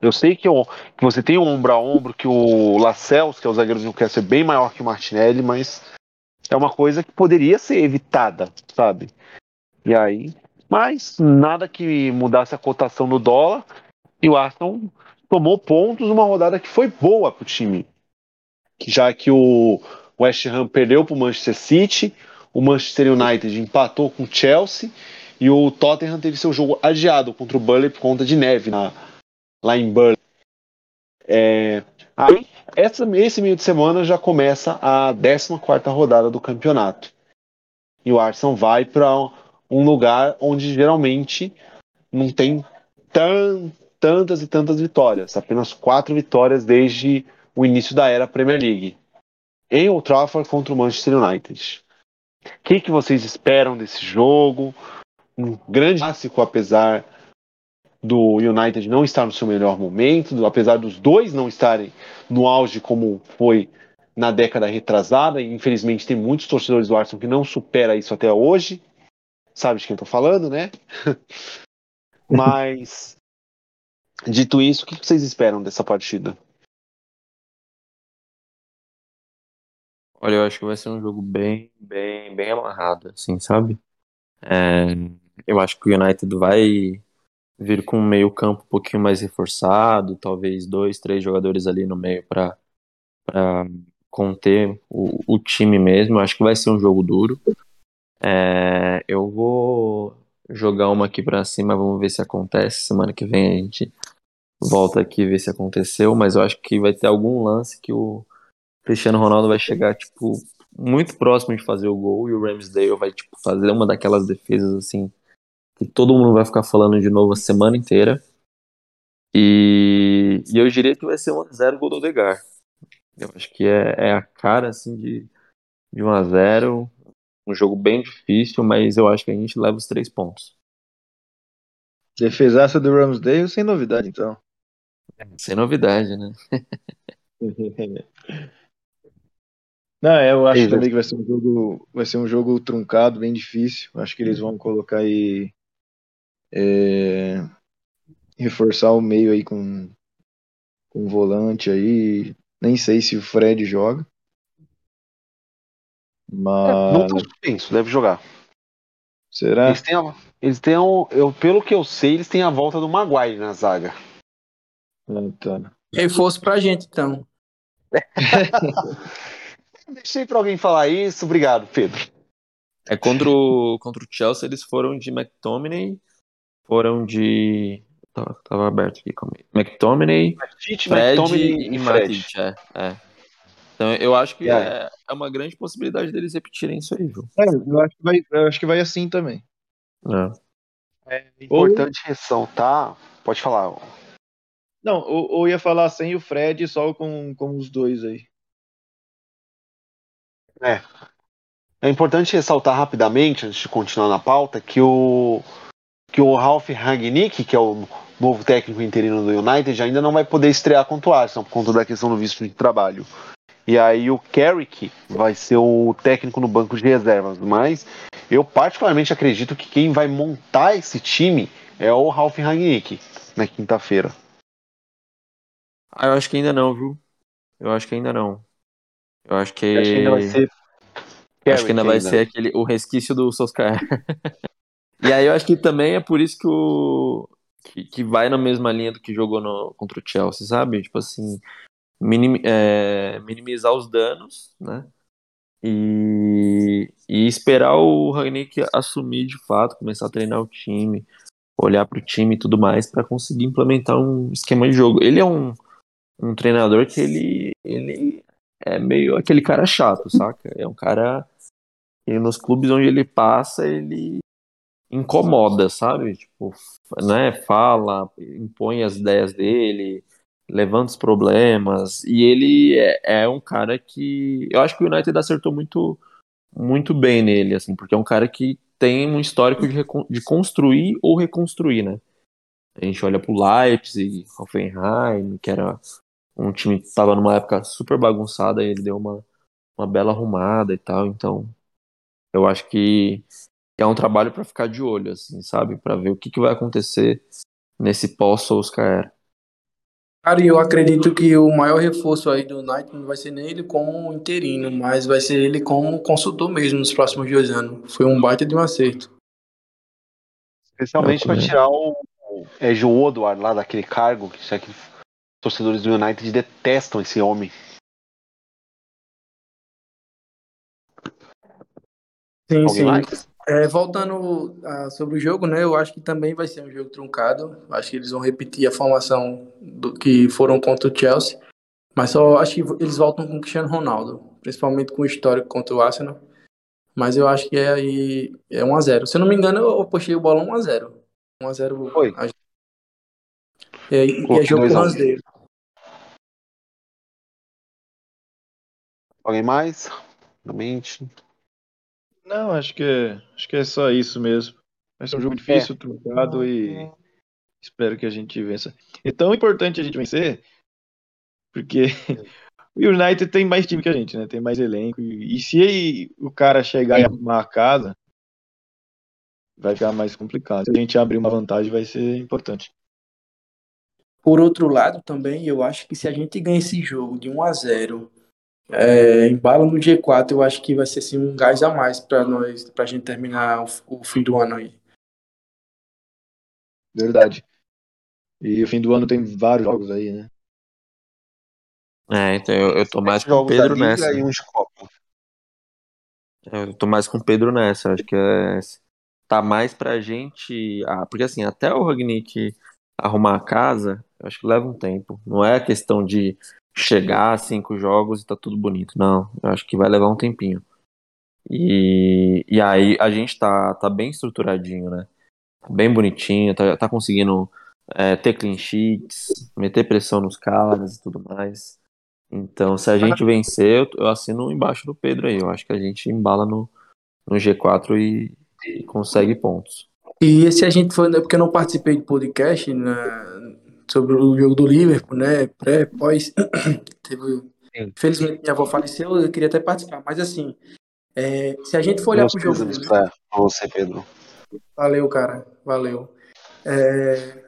Eu sei que, o- que você tem um ombro a ombro, que o Lacels, que é o zagueiro do Newcastle, é bem maior que o Martinelli, mas é uma coisa que poderia ser evitada, sabe? E aí, mas nada que mudasse a cotação do dólar. E o Arsenal tomou pontos numa rodada que foi boa pro time. Já que o West Ham perdeu pro Manchester City, o Manchester United empatou com o Chelsea e o Tottenham teve seu jogo adiado contra o Burnley por conta de neve na- lá em Burnley. É, aí, essa, esse meio de semana já começa a 14 rodada do campeonato. E o Arsenal vai para um lugar onde geralmente não tem tan- tantas e tantas vitórias, apenas quatro vitórias desde o início da era Premier League. Em Old Trafford contra o Manchester United. O que, que vocês esperam desse jogo? Um grande clássico, apesar do United não estar no seu melhor momento, do- apesar dos dois não estarem no auge como foi na década retrasada, e infelizmente tem muitos torcedores do Arsenal que não supera isso até hoje. Sabe de quem eu tô falando, né? Mas dito isso, o que vocês esperam dessa partida? Olha, eu acho que vai ser um jogo bem, bem, bem amarrado, assim, sabe? É, eu acho que o United vai vir com um meio campo um pouquinho mais reforçado, talvez dois, três jogadores ali no meio para conter o, o time mesmo. Eu acho que vai ser um jogo duro. É, eu vou jogar uma aqui para cima, vamos ver se acontece. Semana que vem a gente volta aqui vê se aconteceu, mas eu acho que vai ter algum lance que o Cristiano Ronaldo vai chegar, tipo, muito próximo de fazer o gol e o Ramsdale vai, tipo, fazer uma daquelas defesas, assim, que todo mundo vai ficar falando de novo a semana inteira. E, e eu diria que vai ser 1x0 gol do Odegar. Eu acho que é, é a cara, assim, de, de 1x0. Um jogo bem difícil, mas eu acho que a gente leva os três pontos. Defesaça do Ramsdale, sem novidade, então. Sem novidade, né? Não, é, eu acho Exato. também que vai ser um jogo, vai ser um jogo truncado, bem difícil. Acho que eles vão colocar aí é, reforçar o meio aí com com um volante aí. Nem sei se o Fred joga. Não Mas tá suspenso, deve jogar. será? Eles têm, a, eles têm um- eu, pelo que eu sei, eles têm a volta do Maguire na zaga. Ah, tá. Reforço pra gente, então. Deixei pra alguém falar isso, obrigado, Pedro. É contra o, contra o Chelsea, eles foram de McTominay, foram de. Tava, tava aberto aqui comigo. McTominay, Tite, Fred McTominay e Matic. É, é. Então eu acho que É. é, é uma grande possibilidade deles repetirem isso aí, viu? É, eu acho que vai, eu acho que vai assim também. É. É importante ressaltar. Pode falar. Não, ou, ou ia falar sem o Fred, só com, com os dois aí. É importante ressaltar rapidamente, antes de continuar na pauta, que o que o Ralf Rangnick, que é o novo técnico interino do United, ainda não vai poder estrear contra o Arsenal por conta da questão do visto de trabalho. E aí o Carrick vai ser o técnico no banco de reservas, mas eu particularmente acredito que quem vai montar esse time é o Ralf Rangnick na quinta-feira. Ah, eu acho que ainda não, viu? Eu acho que ainda não. Eu acho que. Eu Acho que ainda vai ser Acho que ainda vai ser aquele, o resquício do Solskjaer. e aí eu acho que também é por isso que o. Que, que vai na mesma linha do que jogou no, contra o Chelsea, sabe? Tipo assim, minim, é, minimizar os danos, né? E, e esperar o Rangnick assumir de fato, começar a treinar o time, olhar para o time e tudo mais, para conseguir implementar um esquema de jogo. Ele é um, um treinador que ele, ele é meio aquele cara chato, saca? É um cara nos clubes onde ele passa, ele incomoda, sabe? Tipo, né, fala, impõe as ideias dele, levanta os problemas, e ele é, é, um cara que eu acho que o United acertou muito muito bem nele, assim, porque é um cara que tem um histórico de, de construir ou reconstruir, né? A gente olha pro Leipzig, Hoffenheim, que era um time que estava numa época super bagunçada e ele deu uma, uma bela arrumada e tal, então eu acho que é um trabalho para ficar de olho, assim, sabe? Para ver o que, que vai acontecer nesse pós-Solskjaer. Cara, eu acredito que o maior reforço aí do United não vai ser nem ele como interino, mas vai ser ele como consultor mesmo nos próximos dois anos. Foi um baita de um acerto. Especialmente para tirar o, é, Joe Woodward lá daquele cargo, que já que torcedores do United detestam esse homem. Sim, Alguém sim. Mais? É, voltando uh, sobre o jogo, né? Eu acho que também vai ser um jogo truncado. Acho que eles vão repetir a formação do que foram contra o Chelsea. Mas só acho que eles voltam com o Cristiano Ronaldo, principalmente com o histórico contra o Arsenal. Mas eu acho que é aí é 1 a 0. Se eu não me engano, eu postei o bolão 1 a 0. 1 a 0. Foi. É, e é jogo com dele. Alguém mais? Realmente. Não, acho que é, acho que é só isso mesmo. Vai ser um jogo difícil, é. truncado e espero que a gente vença. É tão importante a gente vencer, porque o United tem mais time que a gente, né? Tem mais elenco. E, se o cara chegar e arrumar a casa, vai ficar mais complicado. Se a gente abrir uma vantagem, vai ser importante. Por outro lado, também, eu acho que se a gente ganhar esse jogo de 1 a 0 é, embalo no G4, eu acho que vai ser assim, um gás a mais para nós, para a gente terminar o, o, fim do ano aí. Verdade. E o fim do ano tem vários jogos aí, né? É, então eu, eu tô mais com o Pedro nessa. E de Copa. Eu tô mais com o Pedro nessa. Acho que é, tá mais pra gente. Ah, porque assim, até o Ragnick arrumar a casa, eu acho que leva um tempo. Não é questão de chegar a cinco jogos e tá tudo bonito. Não, eu acho que vai levar um tempinho. E, e aí a gente tá, tá bem estruturadinho, né? Bem bonitinho, tá, tá conseguindo é, ter clean sheets, meter pressão nos caras e tudo mais. Então, se a gente vencer, eu, eu assino embaixo do Pedro aí. Eu acho que a gente embala no, no G4 e, e consegue pontos. E se a gente for, né, porque eu não participei do podcast, né, sobre o jogo do Liverpool, né? Pré, pós. Teve... Infelizmente minha avó faleceu, eu queria até participar, mas assim, é, se a gente for olhar para o jogo. Pra você, Pedro. Valeu, cara, valeu. É,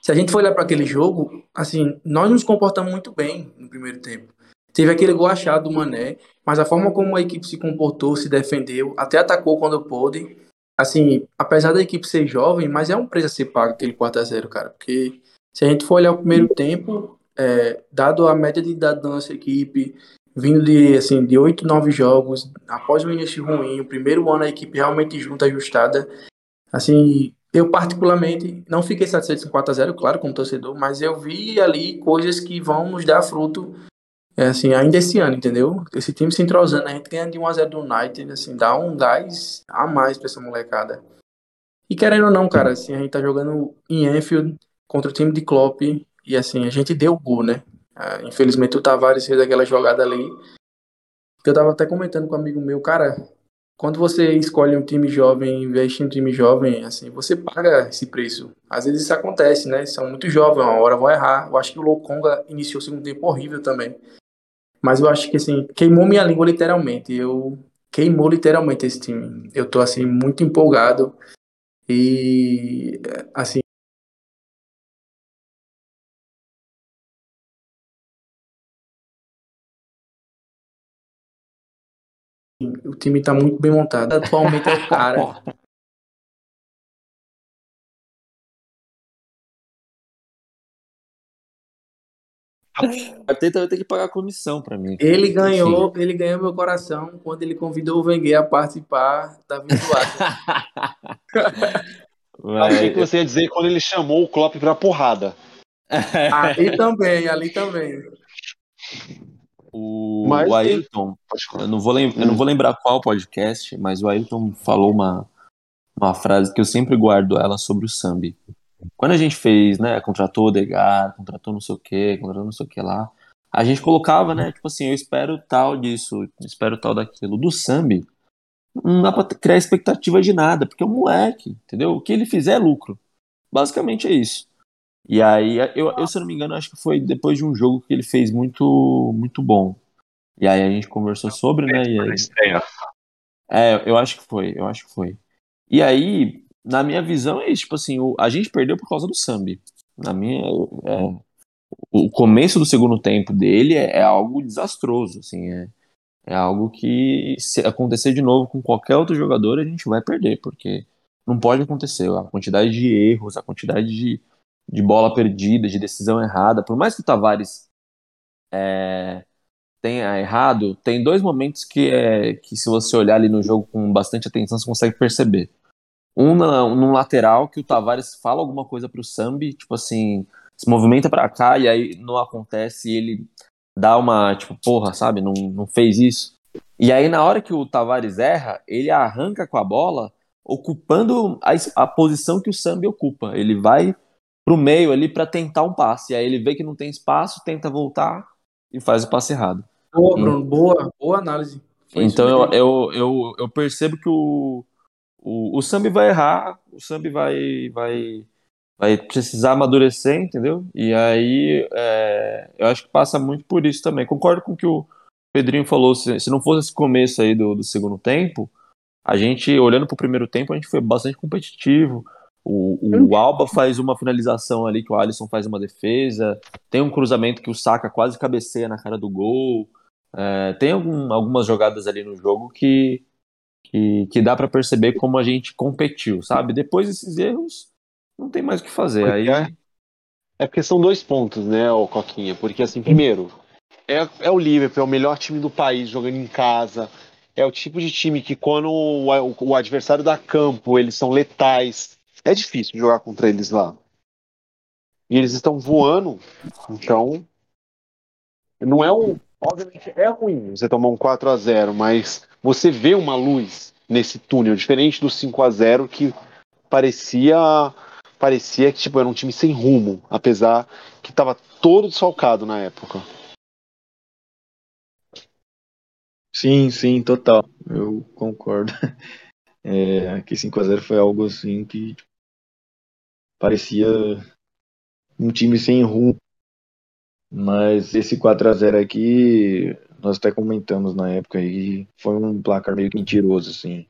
se a gente for olhar para aquele jogo, assim, nós nos comportamos muito bem no primeiro tempo. Teve aquele gol achado do Mané, mas a forma como a equipe se comportou, se defendeu, até atacou quando pôde. Assim, apesar da equipe ser jovem, mas é um preço a ser pago aquele 4x0, cara. Porque se a gente for olhar o primeiro tempo, é, dado a média de idade da nossa equipe, vindo de, assim, de 8, 9 jogos, após um início ruim, o primeiro ano a equipe realmente junta, ajustada, assim, eu particularmente não fiquei satisfeito com 4 a 0 claro, como torcedor, mas eu vi ali coisas que vão nos dar fruto, é, assim, ainda esse ano, entendeu? Esse time se entrosando, a gente ganha de 1 a 0 do United, assim, dá um gás a mais pra essa molecada. E querendo ou não, cara, assim, a gente tá jogando em Enfield, contra o time de Klopp e assim, a gente deu o gol, né? Ah, infelizmente o Tavares fez aquela jogada ali. Eu tava até comentando com um amigo meu, cara, quando você escolhe um time jovem, investe em um time jovem, assim, você paga esse preço. Às vezes isso acontece, né? São muito jovens, uma hora vão errar. Eu acho que o Lokonga iniciou o segundo tempo horrível também. Mas eu acho que assim, queimou minha língua literalmente. Eu queimou literalmente esse time. Eu tô assim muito empolgado e assim, time tá muito bem montado. Atualmente é o cara. Arteta vai ter que pagar comissão para mim. Ele ganhou, ele ganhou meu coração quando ele convidou o Wenger a participar da virtual. Achei que você ia dizer quando ele chamou o Klopp pra porrada. ali também, ali também. O... o Ayrton, eu não, vou eu não vou lembrar qual podcast, mas o Ayrton falou uma, uma frase que eu sempre guardo ela sobre o Sambi. Quando a gente fez, né, contratou o Degar, contratou não sei o que, contratou não sei o que lá, a gente colocava, né, tipo assim, eu espero tal disso, espero tal daquilo. Do Sambi, não dá pra criar expectativa de nada, porque é um moleque, entendeu? O que ele fizer é lucro. Basicamente é isso. E aí, eu, eu, se eu não me engano, acho que foi depois de um jogo que ele fez muito, muito bom. E aí a gente conversou sobre, né? E aí... É, eu acho que foi, eu acho que foi. E aí, na minha visão, é isso, tipo assim, o, a gente perdeu por causa do Sambi. Na minha. É, o começo do segundo tempo dele é, é algo desastroso, assim, é, é algo que se acontecer de novo com qualquer outro jogador, a gente vai perder, porque não pode acontecer. A quantidade de erros, a quantidade de, de bola perdida, de decisão errada. Por mais que o Tavares é, tenha errado, tem dois momentos que, é, que se você olhar ali no jogo com bastante atenção, você consegue perceber. Um num lateral que o Tavares fala alguma coisa pro Sambi, tipo assim, se movimenta para cá e aí não acontece e ele dá uma, tipo, porra, sabe, não, não fez isso. E aí na hora que o Tavares erra, ele arranca com a bola ocupando a, a posição que o Sambi ocupa. Ele vai pro meio ali para tentar um passe. Aí ele vê que não tem espaço, tenta voltar e faz o passe errado. Boa, Bruno, boa, boa análise. Foi então eu, eu, eu, eu, percebo que o, o, o Sambi vai errar, o Sambi vai, vai, vai precisar amadurecer, entendeu? E aí é, eu acho que passa muito por isso também. Concordo com o que o Pedrinho falou, se, se não fosse esse começo aí do, do segundo tempo, a gente, olhando para o primeiro tempo, a gente foi bastante competitivo. O, o, Alba faz uma finalização ali que o Alisson faz uma defesa. Tem um cruzamento que o Saka quase cabeceia na cara do gol. É, tem algum, algumas jogadas ali no jogo que, que, que dá para perceber como a gente competiu, sabe? Depois desses erros, não tem mais o que fazer. Aí... É, é porque são dois pontos, né, o Coquinha? Porque, assim, primeiro, é, é o Liverpool, é o melhor time do país jogando em casa é o tipo de time que quando o, o, o adversário dá campo, eles são letais. É difícil jogar contra eles lá. E eles estão voando, então não é um, obviamente é ruim você tomar um 4 a 0, mas você vê uma luz nesse túnel, diferente do 5 a 0 que parecia parecia que tipo era um time sem rumo, apesar que estava todo desfalcado na época. Sim, sim, total. Eu concordo. É, que 5x0 foi algo assim que parecia um time sem rumo. Mas esse 4x0 aqui, nós até comentamos na época aí, foi um placar meio que mentiroso, assim.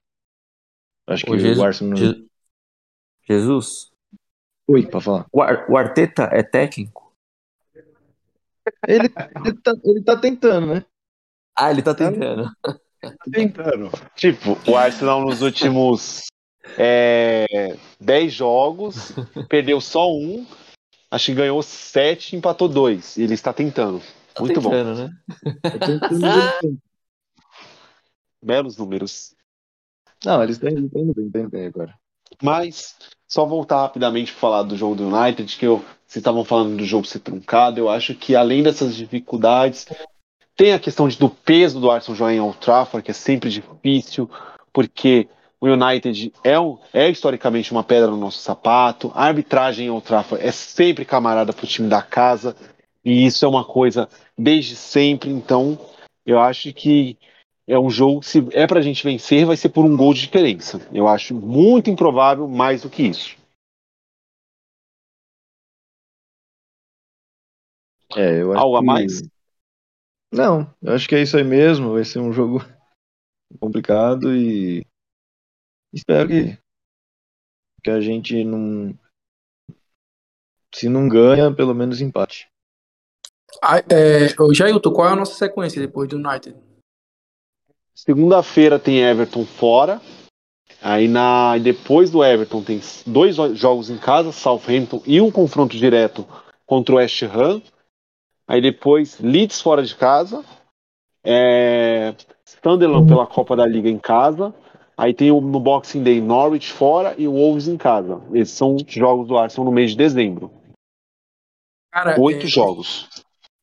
Acho que Jesus, o Arsenal. Jesus? Oi, pra falar. O, Ar, o Arteta é técnico? Ele, ele, tá, ele tá tentando, né? Ah, ele tá tentando. Tá tentando. Tipo, o Arsenal nos últimos é, 10 jogos perdeu só um, acho que ganhou 7 empatou 2. E ele está tentando. Tá Muito tentando, bom. Né? Belos números. Não, eles estão indo bem, bem, bem agora. Mas, só voltar rapidamente para falar do jogo do United, que eu, vocês estavam falando do jogo ser truncado, eu acho que além dessas dificuldades, tem a questão de, do peso do Arsenal jogar em Old Trafford, que é sempre difícil, porque o United é, um, é historicamente uma pedra no nosso sapato. A arbitragem em Old Trafford é sempre camarada para o time da casa, e isso é uma coisa desde sempre. Então, eu acho que é um jogo que, se é para a gente vencer, vai ser por um gol de diferença. Eu acho muito improvável mais do que isso. É, Algo a mais? Não, eu acho que é isso aí mesmo. Vai ser um jogo complicado e espero que, que a gente não. Se não ganha, pelo menos empate. Ah, é, Jailton, qual é a nossa sequência depois do United? Segunda-feira tem Everton fora. Aí na depois do Everton tem dois jogos em casa, Southampton e um confronto direto contra o West Ham. Aí depois Leeds fora de casa. É, Sunderland pela Copa da Liga em casa. Aí tem o, no Boxing Day Norwich fora e o Wolves em casa. Esses são os jogos do Arsenal no mês de dezembro. Cara, Oito é, jogos.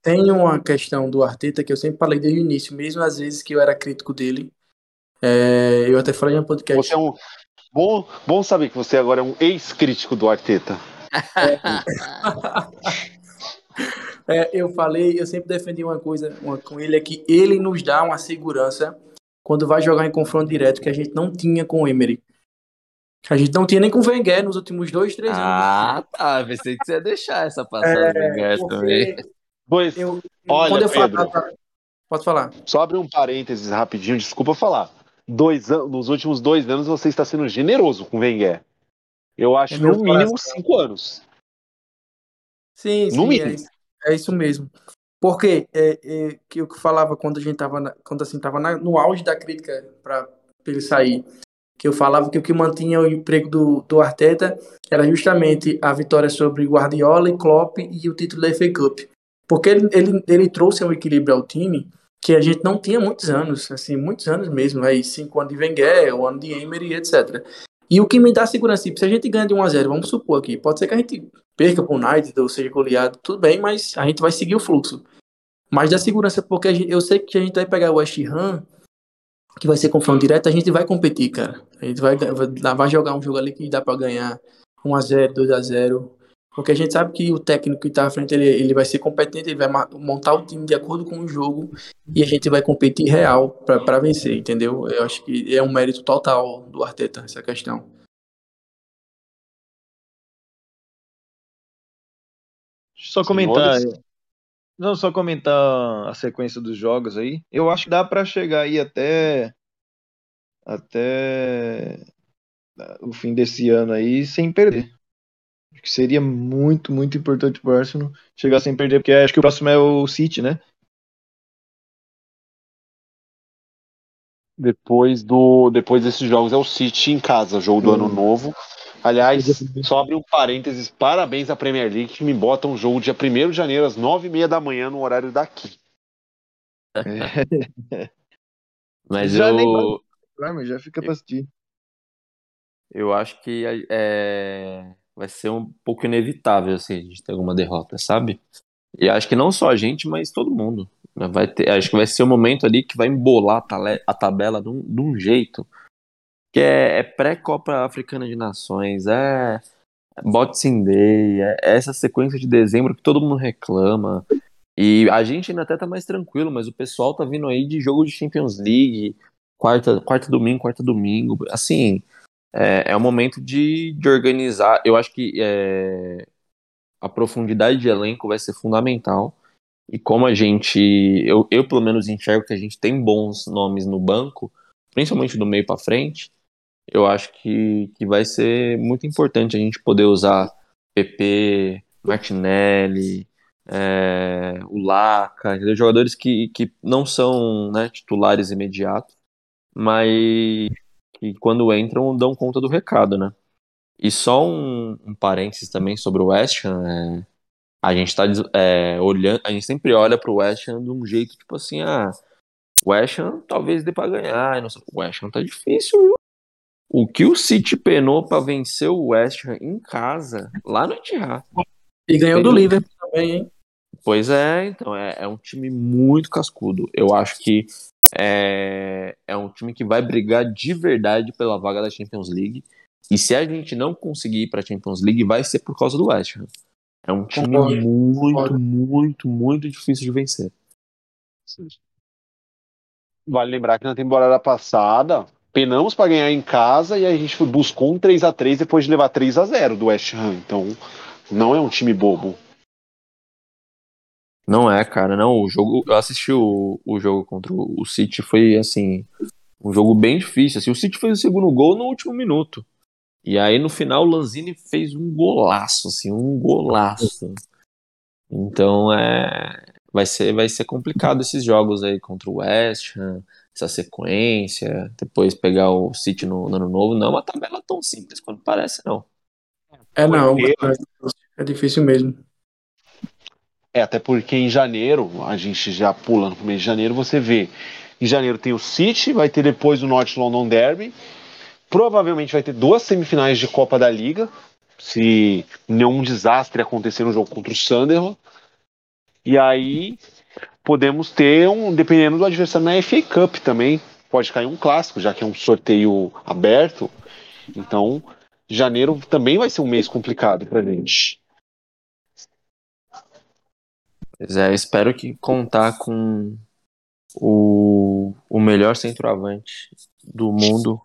tem uma questão do Arteta que eu sempre falei desde o início, mesmo às vezes que eu era crítico dele. É, eu até falei no podcast. Você é um. Bom, bom saber que você agora é um ex-crítico do Arteta. É, eu falei, eu sempre defendi uma coisa uma, com ele, é que ele nos dá uma segurança quando vai jogar em confronto direto que a gente não tinha com o Emery. A gente não tinha nem com o Wenger nos últimos dois, três anos. Ah, tá. Pensei que você ia deixar essa passada do Wenger É, porque também. Pois, eu- Olha, eu Pedro. falava. Pode falar. só abre um parênteses rapidinho, desculpa falar. Dois an- nos últimos dois anos você está sendo generoso com o Wenger. Eu acho É no mínimo cinco anos. Sim, No sim, mínimo. é é isso mesmo. Porque é, é, que eu falava quando a gente tava, na- quando assim, tava na- no auge da crítica para ele sair, que eu falava que o que mantinha o emprego do, do Arteta era justamente a vitória sobre Guardiola e Klopp e o título da FA Cup. Porque ele, ele, ele trouxe um equilíbrio ao time que a gente não tinha muitos anos, assim, muitos anos mesmo, aí cinco anos de Wenger, um ano de Emery, etc. E o que me dá segurança, tipo, se a gente ganha de 1 a 0 vamos supor aqui, pode ser que a gente perca pro United ou seja goleado, tudo bem, mas a gente vai seguir o fluxo. Mas dá segurança porque gente- eu sei que a gente vai pegar o West Ham, que vai ser confronto direto, a gente vai competir, cara. A gente vai, vai, jogar um jogo ali que dá pra ganhar 1 a 0 2 a 0 porque a gente sabe que o técnico que tá à frente, ele, ele vai ser competente, ele vai montar o time de acordo com o jogo e a gente vai competir real pra pra vencer, entendeu? Eu acho que é um mérito total do Arteta, essa questão. Só comentar. Senhores. Não, só comentar a sequência dos jogos aí. Eu acho que dá pra chegar aí até até o fim desse ano aí sem perder. Acho que seria muito, muito importante pro Arsenal chegar sem perder, porque acho que o próximo é o City, né? Depois do depois desses jogos é o City em casa, jogo do Hum. ano novo. Aliás, só abre um parênteses, parabéns à Premier League que me bota um jogo dia 1 de janeiro às 9h30 da manhã no horário daqui. Mas Já nem eu, mas já fica pra assistir. eu acho que é, vai ser um pouco inevitável assim, a gente ter alguma derrota, sabe? E acho que não só a gente, mas todo mundo. né? Vai ter, acho que vai ser o momento ali que vai embolar a tabela de um, de um jeito. Que é, é pré-Copa Africana de Nações, é Boxing Day, é essa sequência de dezembro que todo mundo reclama. E a gente ainda até tá mais tranquilo, mas o pessoal tá vindo aí de jogo de Champions League, quarta, quarta domingo, quarta domingo. Assim, é, é o momento de, de organizar. Eu acho que é, a profundidade de elenco vai ser fundamental. E como a gente, eu, eu pelo menos enxergo que a gente tem bons nomes no banco, principalmente do meio para frente, eu acho que, que vai ser muito importante a gente poder usar PP, Martinelli, é, o Laca, jogadores que, que não são né, titulares imediatos, mas que quando entram dão conta do recado, né? E só um, um parênteses também sobre o West Ham, é, a gente tá é, olhando, a gente sempre olha pro West Ham de um jeito tipo assim, ah, o West Ham talvez dê pra ganhar, não o West Ham tá difícil, viu? O que o City penou pra vencer o West Ham em casa, lá no Etihad. E ganhou do? Liverpool também, hein? Pois é, então, é, é um time muito cascudo. Eu acho que é, é um time que vai brigar de verdade pela vaga da Champions League. E se a gente não conseguir ir pra Champions League, vai ser por causa do West Ham. É um time Concordo, muito, concordo. muito, muito difícil de vencer. Vale lembrar que na temporada passada penamos para ganhar em casa e a gente buscou um 3 a 3 depois de levar 3 a 0 do West Ham. Então, não é um time bobo. Não é, cara, não. O jogo, eu assisti o, o jogo contra o o City, foi assim, um jogo bem difícil. Assim, o City fez o segundo gol no último minuto. E aí no final o Lanzini fez um golaço, assim, um golaço. Então é, vai ser, vai ser complicado esses jogos aí contra o West Ham, essa sequência, depois pegar o City no, no ano novo. Não é uma tabela tão simples quanto parece, não. É, não, Porque- é difícil mesmo. É, até porque em janeiro, a gente já pula no mês de janeiro, você vê. Em janeiro tem o City, vai ter depois o North London Derby. Provavelmente vai ter duas semifinais de Copa da Liga, se nenhum desastre acontecer no jogo contra o Sunderland. E aí podemos ter um, dependendo do adversário na FA Cup também, pode cair um clássico, já que é um sorteio aberto. Então, janeiro também vai ser um mês complicado pra gente. Pois é, espero que contar com o, o melhor centroavante do mundo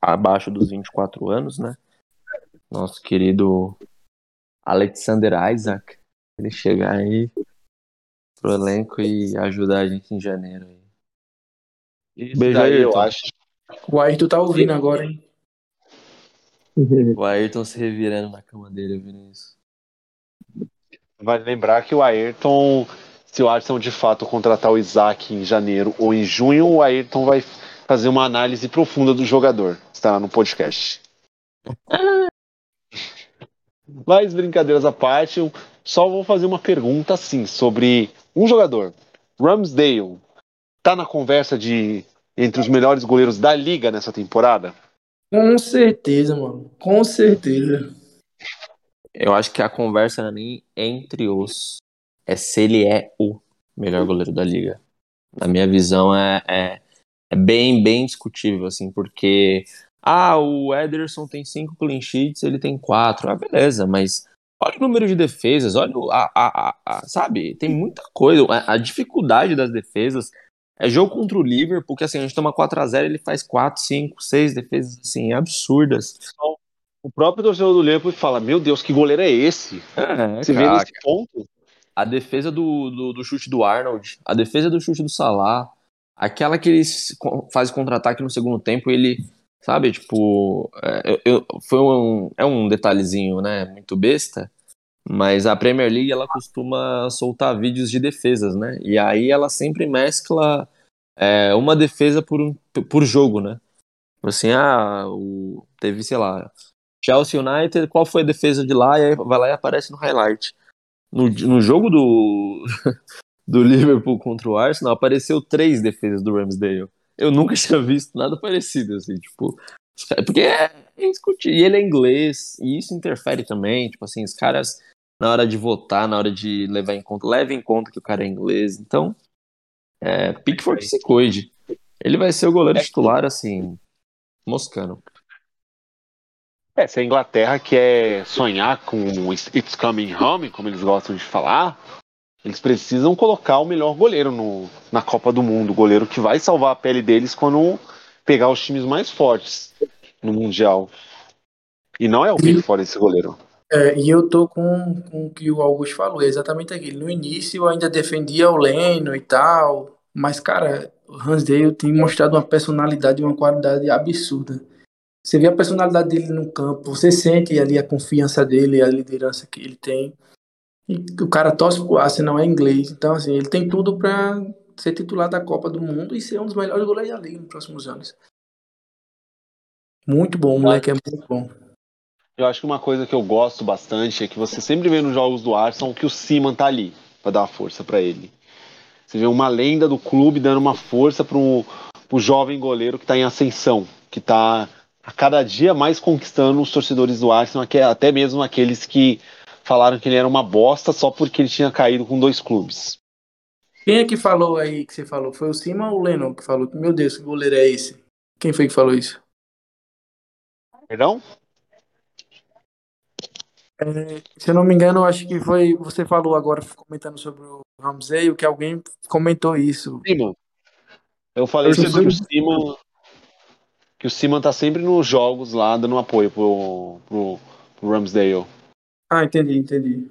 abaixo dos 24 anos, né? Nosso querido Alexander Isaac. Ele chegar aí pro elenco e ajudar a gente em janeiro. Beijo aí, eu acho. O Ayrton tá ouvindo agora, hein? O Ayrton se revirando na cama dele ouvindo isso. Vale lembrar que o Ayrton, se o Arsenal de fato contratar o Isaac em janeiro ou em junho, o Ayrton vai fazer uma análise profunda do jogador. Está no podcast. Mas brincadeiras à parte, eu só vou fazer uma pergunta assim sobre um jogador. Ramsdale tá na conversa de entre os melhores goleiros da liga nessa temporada? Com certeza, mano. Com certeza. Eu acho que a conversa não é nem entre os. É se ele é o melhor goleiro da liga. Na minha visão, é, é, é bem, bem discutível, assim, porque. Ah, o Ederson tem cinco clean sheets, ele tem quatro. Ah, beleza, mas olha o número de defesas, olha a, a, a, sabe? Tem muita coisa. A, dificuldade das defesas. É jogo contra o Liverpool, que assim, a gente toma 4 a 0 ele faz 4, 5, 6 defesas assim, absurdas. O próprio torcedor do Liverpool fala: Meu Deus, que goleiro é esse? É, Você vê nesse ponto? A defesa do, do, do, chute do Arnold, a defesa do chute do Salah, aquela que ele faz contra-ataque no segundo tempo, ele, sabe, tipo, é, eu, foi um, é um detalhezinho, né, muito besta, mas a Premier League ela costuma soltar vídeos de defesas, né? E aí ela sempre mescla é, uma defesa por, um, por jogo, né? Assim, ah, o, teve, sei lá, Chelsea United, qual foi a defesa de lá? E aí vai lá e aparece no highlight. No, no jogo do, do Liverpool contra o Arsenal, apareceu três defesas do Ramsdale. Eu nunca tinha visto nada parecido, assim, tipo. Porque é indiscutível. E ele é inglês, e isso interfere também. Tipo assim, os caras na hora de votar, na hora de levar em conta, leve em conta que o cara é inglês. Então, é, Pickford se cuide. Ele vai ser o goleiro titular, assim, moscando. É, se a Inglaterra quer sonhar com It's Coming Home, como eles gostam de falar, eles precisam colocar o melhor goleiro no, na Copa do Mundo, o goleiro que vai salvar a pele deles quando pegar os times mais fortes no Mundial. E não é o Pickford esse goleiro. É, e eu tô com, com o que o Augusto falou, é exatamente aquilo. No início eu ainda defendia o Leno e tal, mas, cara, o Hansdale tem mostrado uma personalidade e uma qualidade absurda. Você vê a personalidade dele no campo, você sente ali a confiança dele, a liderança que ele tem. E o cara torce pro Arsenal, é inglês. Então, assim, ele tem tudo para ser titular da Copa do Mundo e ser um dos melhores goleiros da liga nos próximos anos. Muito bom, moleque é muito bom. Eu acho que uma coisa que eu gosto bastante é que você sempre vê nos jogos do Arsenal que o Siman tá ali para dar uma força para ele. Você vê uma lenda do clube dando uma força pro, pro jovem goleiro que tá em ascensão, que tá a cada dia mais conquistando os torcedores do Arsenal, até mesmo aqueles que falaram que ele era uma bosta só porque ele tinha caído com dois clubes. Quem é que falou aí que você falou? Foi o Siman ou o Lennon que falou? Meu Deus, que goleiro é esse? Quem foi que falou isso? Perdão? É, se eu não me engano, acho que foi. Você falou agora, comentando sobre o Ramsey, que alguém comentou isso. Simon. Eu falei eu sobre o Simon. Que o Simon tá sempre nos jogos lá, dando apoio pro, pro, pro Ramsdale. Ah, entendi, entendi.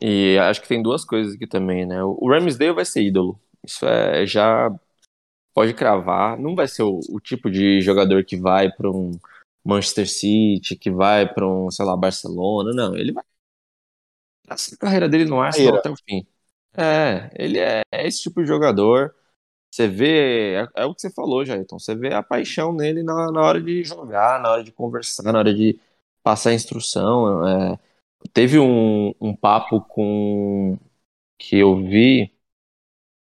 E acho que tem duas coisas aqui também, né? O Ramsdale vai ser ídolo. Isso é já pode cravar. Não vai ser o, o tipo de jogador que vai para um Manchester City, que vai para um, sei lá, Barcelona. Não, ele vai. A carreira dele no Arsenal até o fim. É, ele é, é, esse tipo de jogador. Você vê, é, é, o que você falou, Jairton. Você vê a paixão nele na, na hora de jogar, na hora de conversar, na hora de passar instrução. É, teve um, um papo com que eu vi,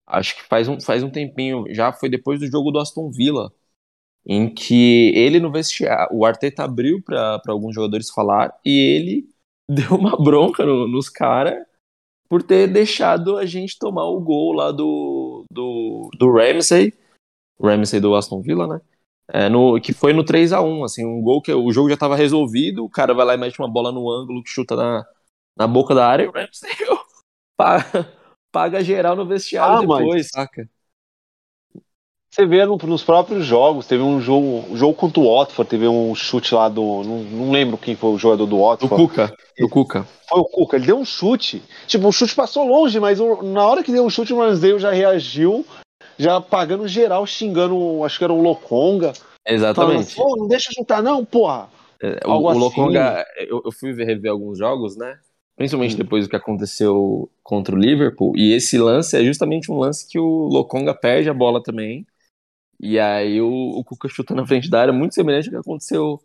acho que faz um, faz um tempinho, já foi depois do jogo do Aston Villa, em que ele no vestiário, o Arteta abriu para alguns jogadores falar e ele deu uma bronca no, nos caras por ter deixado a gente tomar o gol lá do, do, do Ramsey, Ramsey do Aston Villa, né? É, no, que foi no 3 a 1 assim, um gol que o jogo já estava resolvido, o cara vai lá e mete uma bola no ângulo que chuta na, na boca da área e o Ramsey paga, paga geral no vestiário ah, depois, mas... saca? Você vê no, nos próprios jogos, teve um jogo, um jogo contra o Watford, teve um chute lá do. Não, não lembro quem foi o jogador do Watford. Do Cuca. Do Cuca. Foi o Cuca, ele deu um chute. Tipo, o chute passou longe, mas na hora que deu um chute, o Ramsdale já reagiu, já pagando geral, xingando, acho que era o Lokonga. Exatamente. Falando, Pô, não deixa chutar, não, porra. É, o, o assim. Lokonga, eu, eu, fui rever alguns jogos, né? Principalmente hum. depois do que aconteceu contra o Liverpool. E esse lance é justamente um lance que o Lokonga perde a bola também. E aí o, o Cuca chuta na frente da área, muito semelhante ao que aconteceu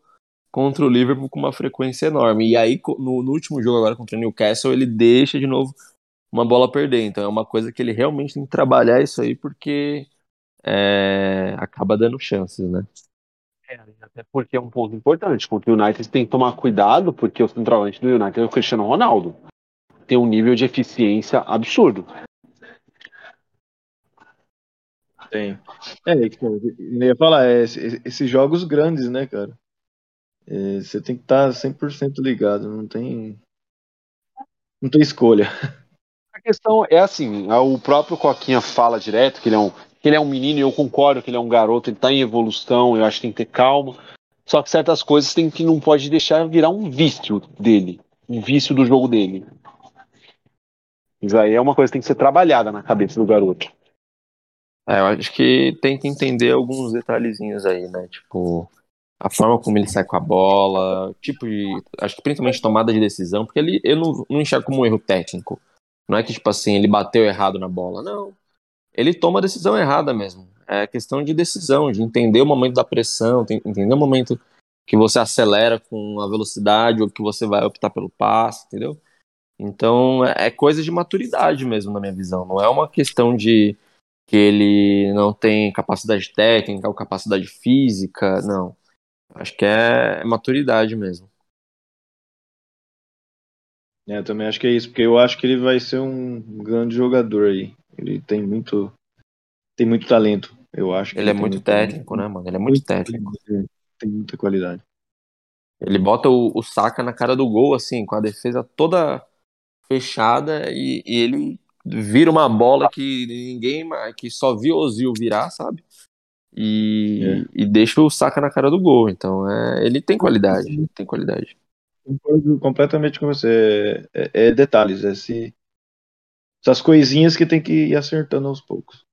contra o Liverpool com uma frequência enorme. E aí, no, no, último jogo agora contra o Newcastle, ele deixa de novo uma bola perder. Então é uma coisa que ele realmente tem que trabalhar isso aí, porque é, acaba dando chances, né? É, até porque é um ponto importante. Contra o United tem que tomar cuidado, porque o centroavante do United é o Cristiano Ronaldo. Tem um nível de eficiência absurdo. Tem. É, tipo, eu ia falar, é, esses jogos grandes, né, cara? É, você tem que estar 100% ligado, não tem. Não tem escolha. A questão é assim: o próprio Coquinha fala direto que ele é um, que ele é um menino e eu concordo que ele é um garoto, ele está em evolução, eu acho que tem que ter calma. Só que certas coisas tem que não pode deixar virar um vício dele, um vício do jogo dele. Isso aí é uma coisa que tem que ser trabalhada na cabeça do garoto. É, eu acho que tem que entender alguns detalhezinhos aí, né? Tipo, a forma como ele sai com a bola, tipo de. Acho que principalmente tomada de decisão, porque ele, eu não, não enxergo como um erro técnico. Não é que, tipo assim, ele bateu errado na bola. Não. Ele toma a decisão errada mesmo. É questão de decisão, de entender o momento da pressão, entender o momento que você acelera com a velocidade ou que você vai optar pelo passe, entendeu? Então é, é coisa de maturidade mesmo, na minha visão. Não é uma questão de que ele não tem capacidade técnica ou capacidade física, não. Acho que é maturidade mesmo. É, eu também acho que é isso, porque eu acho que ele vai ser um grande jogador aí. Ele tem muito tem muito talento, eu acho. ele, ele é muito técnico, né, mano? Ele é muito, muito técnico. Tem muita qualidade. Ele bota o, o Saka na cara do gol, assim, com a defesa toda fechada e, e ele vira uma bola que ninguém que só viu Ozil virar, sabe? E, é. e deixa o saca na cara do gol. Então, é, ele tem qualidade, ele tem qualidade. Concordo completamente com você. É, é, é detalhes, é esse, essas coisinhas que tem que ir acertando aos poucos.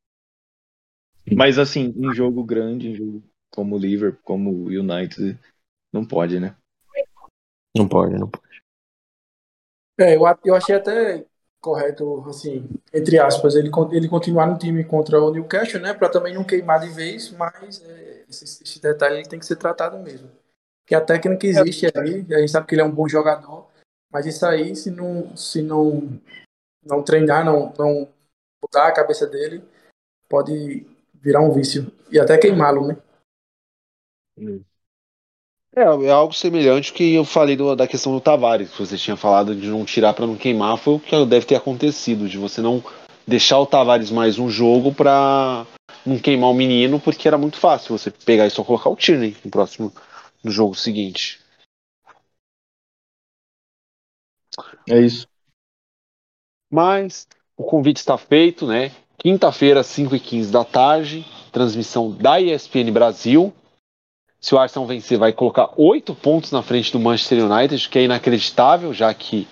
Mas assim, em jogo grande, em jogo como o Liverpool, como o United, não pode, né? Não pode, não pode. É, eu, eu achei até correto, assim, entre aspas, ele, ele continuar no time contra o Newcastle, né, para também não queimar de vez, mas é, esse, esse, detalhe tem que ser tratado mesmo. Que a técnica existe ali, a gente sabe que ele é um bom jogador, mas isso aí, se não, se não, não treinar, não, não mudar a cabeça dele, pode virar um vício e até queimá-lo, né? É, é algo semelhante que eu falei do, da questão do Tavares, que você tinha falado de não tirar para não queimar, foi o que deve ter acontecido, de você não deixar o Tavares mais um jogo para não queimar o menino, porque era muito fácil você pegar e só colocar o Tierney no próximo no jogo seguinte. É isso. Mas o convite está feito, né? Quinta-feira, 5 e 15 da tarde, transmissão da ESPN Brasil. Se o Arsenal vencer, vai colocar oito pontos na frente do Manchester United, que é inacreditável, já que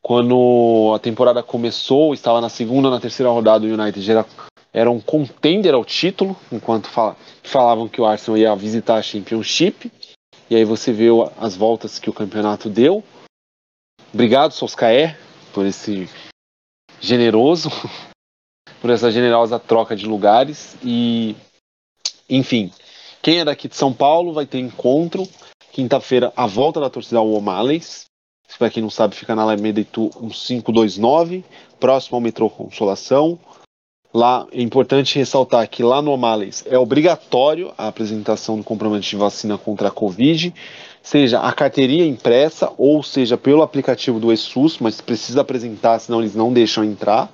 quando a temporada começou, estava na segunda, na terceira rodada, o United era, era um contender ao título, enquanto falavam que o Arsenal ia visitar a Championship. E aí você vê as voltas que o campeonato deu. Obrigado, Solskjaer, por esse generoso, por essa generosa troca de lugares. E, enfim, quem é daqui de São Paulo vai ter encontro. Quinta-feira, a volta da torcida ao O'Malley's. Para quem não sabe, fica na Alameda Itu 1529, próximo ao metrô Consolação. Lá é importante ressaltar que lá no Amales é obrigatório a apresentação do comprovante de vacina contra a Covid, seja a carteirinha impressa ou seja pelo aplicativo do ESUS, mas precisa apresentar, senão eles não deixam entrar.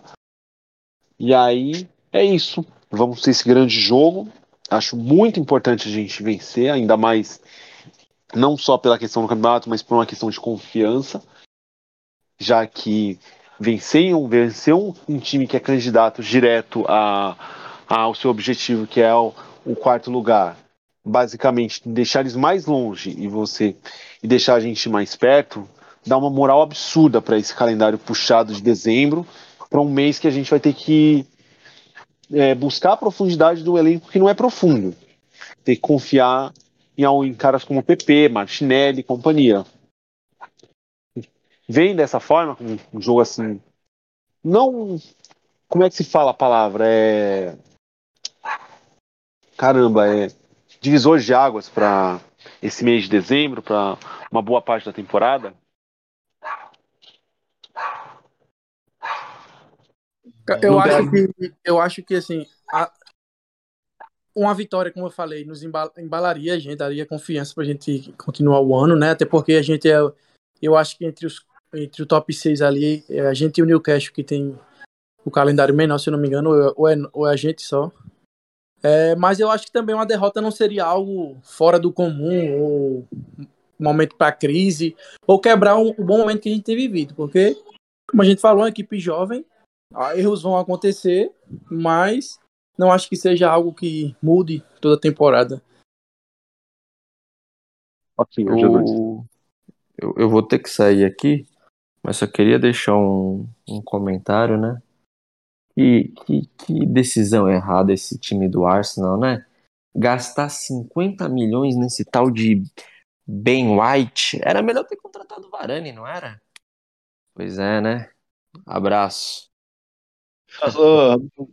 E aí é isso. Vamos ter esse grande jogo. Acho muito importante a gente vencer, ainda mais não só pela questão do campeonato, mas por uma questão de confiança, já que vencer um, vencer um, time que é candidato direto a, ao seu objetivo, que é o, o quarto lugar, basicamente deixar eles mais longe e você e deixar a gente mais perto, dá uma moral absurda para esse calendário puxado de dezembro, para um mês que a gente vai ter que é, buscar a profundidade do elenco que não é profundo. Ter que confiar em, em caras como PP, Martinelli e companhia vem dessa forma, um jogo assim. Não. Como é que se fala a palavra? É. Caramba, é. Divisor de águas para esse mês de dezembro, para uma boa parte da temporada. Eu acho que, eu acho que assim, a, uma vitória, como eu falei, nos embalaria a gente, daria confiança para a gente continuar o ano, né? Até porque a gente é, eu acho que entre os entre o top 6 ali, é a gente e o Newcastle, que tem o calendário menor, se eu não me engano, ou é, ou é a gente só. É, mas eu acho que também uma derrota não seria algo fora do comum, ou um momento para crise, ou quebrar um, o bom momento que a gente tem vivido, porque, como a gente falou, uma equipe jovem, erros vão acontecer, mas não acho que seja algo que mude toda a temporada. Ok, eu, eu, eu vou ter que sair aqui, mas só queria deixar um, um comentário, né? Que, que, que decisão errada esse time do Arsenal, né? Gastar 50 milhões nesse tal de Ben White. Era melhor ter contratado o Varane, não era? Pois é, né? Abraço. o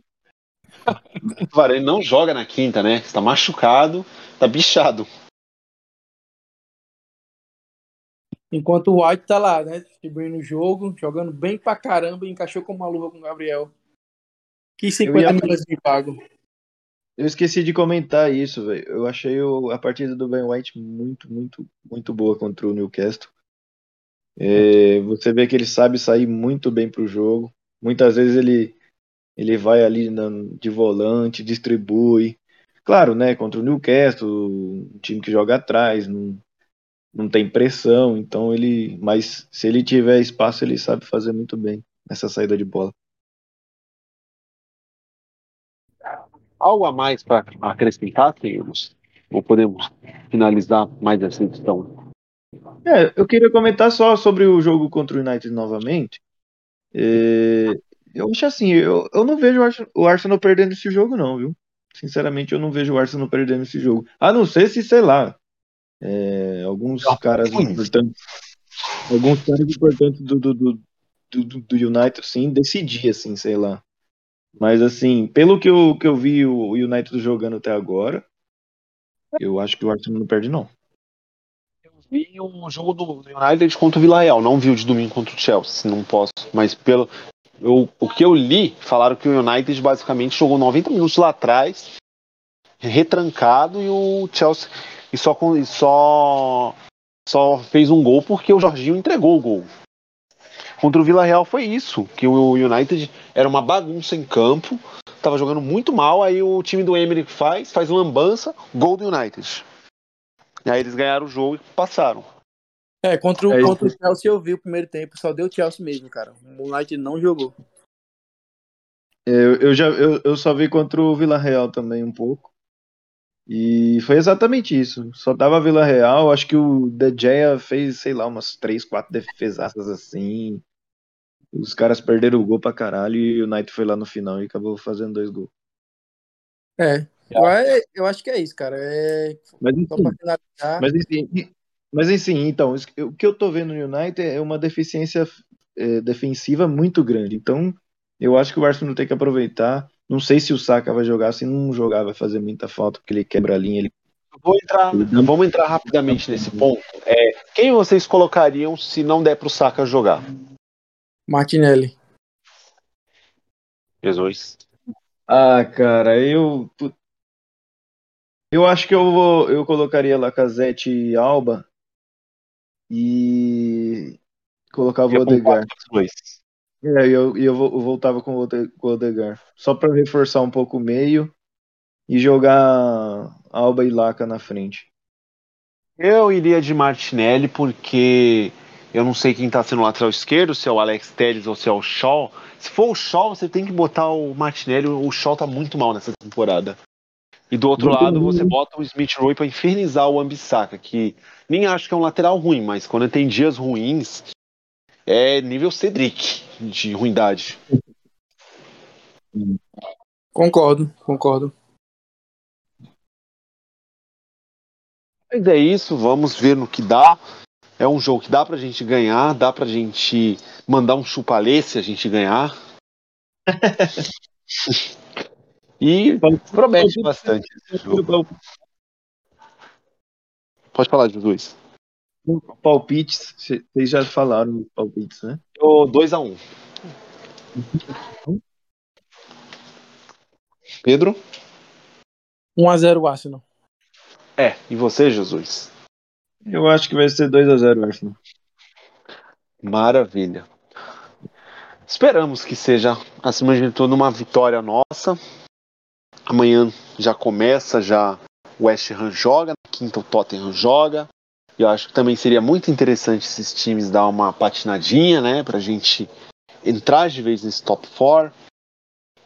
Varane não joga na quinta, né? Está machucado, tá bichado. Enquanto o White tá lá, né? Distribuindo o jogo, jogando bem pra caramba e encaixou com uma luva com o Gabriel. Que 50 ia... milhões de pago. Eu esqueci de comentar isso, velho. Eu achei o, a partida do Ben White muito, muito, muito boa contra o Newcastle. É, você vê que ele sabe sair muito bem pro jogo. Muitas vezes ele, ele vai ali na, de volante, distribui. Claro, né? Contra o Newcastle, um time que joga atrás, não, não tem pressão, então ele. Mas se ele tiver espaço, ele sabe fazer muito bem essa saída de bola. Algo a mais para acrescentar, temos? Ou podemos finalizar mais essa edição? É, eu queria comentar só sobre o jogo contra o United novamente. É, eu acho assim, eu, eu não vejo o Arsenal perdendo esse jogo, não, viu? Sinceramente, eu não vejo o Arsenal perdendo esse jogo. A não ser se, sei lá, é, alguns caras importantes, alguns caras importantes do, do, do, do, do United, sim, decidir, assim, sei lá. Mas, assim, pelo que eu, que eu vi o United jogando até agora, eu acho que o Arsenal não perde, não. Eu vi um jogo do United contra o Villarreal, não vi o de domingo contra o Chelsea, não posso. Mas pelo eu, o que eu li, falaram que o United basicamente jogou 90 minutos lá atrás, retrancado, e o Chelsea e só, e só, só fez um gol porque o Jorginho entregou o gol. Contra o Vila Real foi isso, que o United era uma bagunça em campo, estava jogando muito mal, aí o time do Emery faz, faz lambança, gol do United. E aí eles ganharam o jogo e passaram. É, contra o, é contra o Chelsea eu vi o primeiro tempo, só deu o Chelsea mesmo, cara. O United não jogou. Eu, eu, já, eu, eu só vi contra o Vila Real também um pouco. E foi exatamente isso. Só tava Vila Real, acho que o De Gea fez, sei lá, umas 3, 4 defesaças assim. Os caras perderam o gol pra caralho e o Knight foi lá no final e acabou fazendo dois gols. É, eu, acho que é isso, cara. É... Mas, enfim, mas, enfim, mas enfim, então, o que eu tô vendo no United é uma deficiência é, defensiva muito grande. Então, eu acho que o Arsenal tem que aproveitar não sei se o Saka vai jogar, se não jogar vai fazer muita falta, porque ele quebra a linha. Ele... Vou entrar, vamos entrar rapidamente nesse ponto. É, quem vocês colocariam se não der para o Saka jogar? Martinelli. Jesus. Ah, cara, eu. Eu acho que eu vou, eu colocaria Lacazette e Alba e colocava o Odegar. É, eu, eu, voltava com o Odegar. Só para reforçar um pouco o meio e jogar Alba e Laca na frente. Eu iria de Martinelli porque eu não sei quem tá sendo lateral esquerdo, se é o Alex Telles ou se é o Shaw. Se for o Shaw, você tem que botar o Martinelli. O Shaw tá muito mal nessa temporada. E do outro muito lado, você bota o Smith Rowe para infernizar o Ambissaca, que nem acho que é um lateral ruim, mas quando tem dias ruins, é nível Cedric de ruindade. Concordo, concordo. Mas é isso, vamos ver no que dá. É um jogo que dá pra gente ganhar, dá pra gente mandar um chupalê se a gente ganhar. e promete bastante esse jogo. Pode falar, Jesus. Palpites, vocês já falaram palpites, né? 2x1. Um. Pedro? 1x0 Arsenal. É, e você, Jesus? Eu acho que vai ser 2x0 Arsenal. Maravilha. Esperamos que seja, acima de tudo, uma vitória nossa. Amanhã já começa, já o West Ham joga, na quinta o Tottenham joga. Eu acho que também seria muito interessante esses times dar uma patinadinha, né? Pra gente entrar de vez nesse top 4.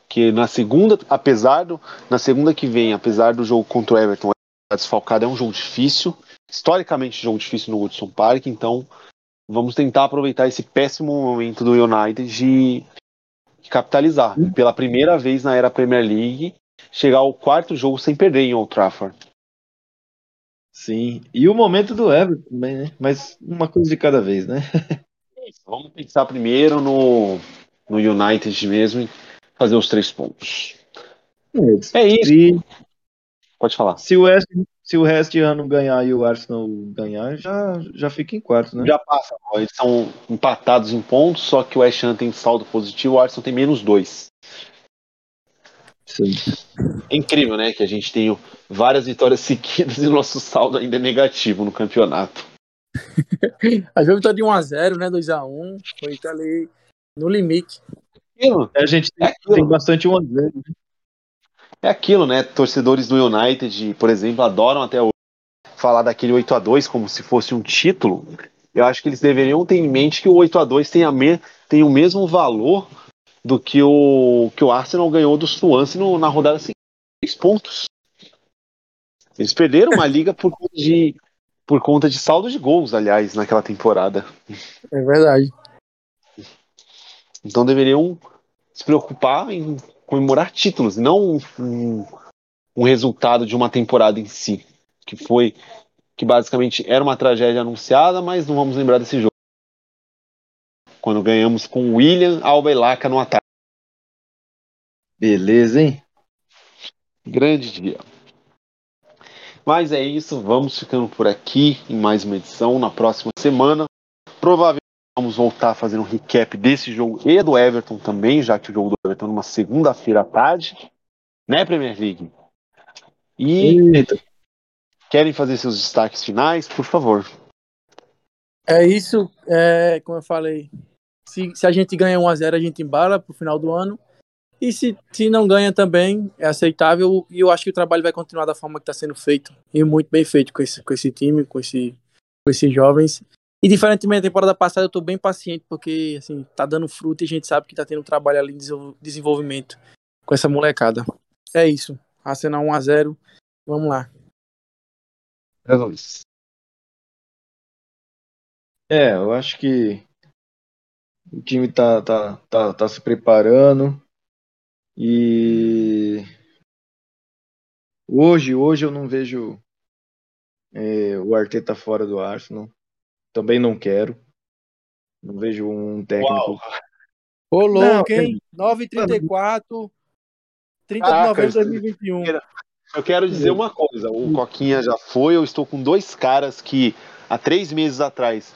Que na segunda, apesar do. Na segunda que vem, apesar do jogo contra o Everton desfalcado, é um jogo difícil. Historicamente, jogo difícil no Woodson Park, então vamos tentar aproveitar esse péssimo momento do United de, de capitalizar. Pela primeira vez na era Premier League, chegar ao quarto jogo sem perder em Old Trafford. Sim, e o momento do Everton também, né? Mas uma coisa de cada vez, né? Vamos pensar primeiro no, no United mesmo e fazer os três pontos. É, é isso. E... Pode falar. Se o West, se o West Ham ganhar e o Arsenal ganhar, já, já fica em quarto, né? Já passa. Eles são empatados em pontos, só que o West Ham tem saldo positivo, o Arsenal tem menos dois. Sim. É incrível, né? Que a gente tem várias vitórias seguidas e o nosso saldo ainda é negativo no campeonato. a gente tá de 1x0, né? 2x1. Foi ali no limite. a gente tem, é tem bastante 1x0. Né? É aquilo, né? Torcedores do United, por exemplo, adoram até hoje falar daquele 8 a 2 como se fosse um título. Eu acho que eles deveriam ter em mente que o 8 a 2 tem, a me, tem o mesmo valor do que o que o Arsenal ganhou do Swansea no, na rodada seguinte, três pontos. Eles perderam uma liga por conta de por conta de saldo de gols, aliás, naquela temporada. É verdade. Então deveriam se preocupar em comemorar títulos, não um, um resultado de uma temporada em si, que foi que basicamente era uma tragédia anunciada, mas não vamos lembrar desse jogo. Quando ganhamos com William Alba e Laca no ataque. Beleza, hein? Grande dia. Mas é isso, vamos ficando por aqui em mais uma edição. Na próxima semana, provavelmente vamos voltar a fazer um recap desse jogo e do Everton também, já que o jogo do Everton é numa segunda-feira à tarde, né, Premier League? E Eita. querem fazer seus destaques finais, por favor. É isso, é, como eu falei, se, se a gente ganha 1 a 0 a gente embala pro final do ano. E se, se não ganha também, é aceitável. E eu acho que o trabalho vai continuar da forma que está sendo feito. E muito bem feito com esse, com esse time, com, esse, com esses jovens. E diferentemente da temporada passada, eu estou bem paciente, porque assim, tá dando fruto e a gente sabe que está tendo trabalho ali de desenvolvimento com essa molecada. É isso. Arsenal 1x0. Vamos lá. É Luiz. É, eu acho que o time tá, tá, tá, tá se preparando. E hoje, hoje eu não vejo é, o Arteta fora do Arsenal. Também não quero. Não vejo um técnico. Ô, louco, hein? 9h34, 30 de novembro de 2021. Eu quero dizer uma coisa: o Coquinha já foi. Eu estou com dois caras que há três meses atrás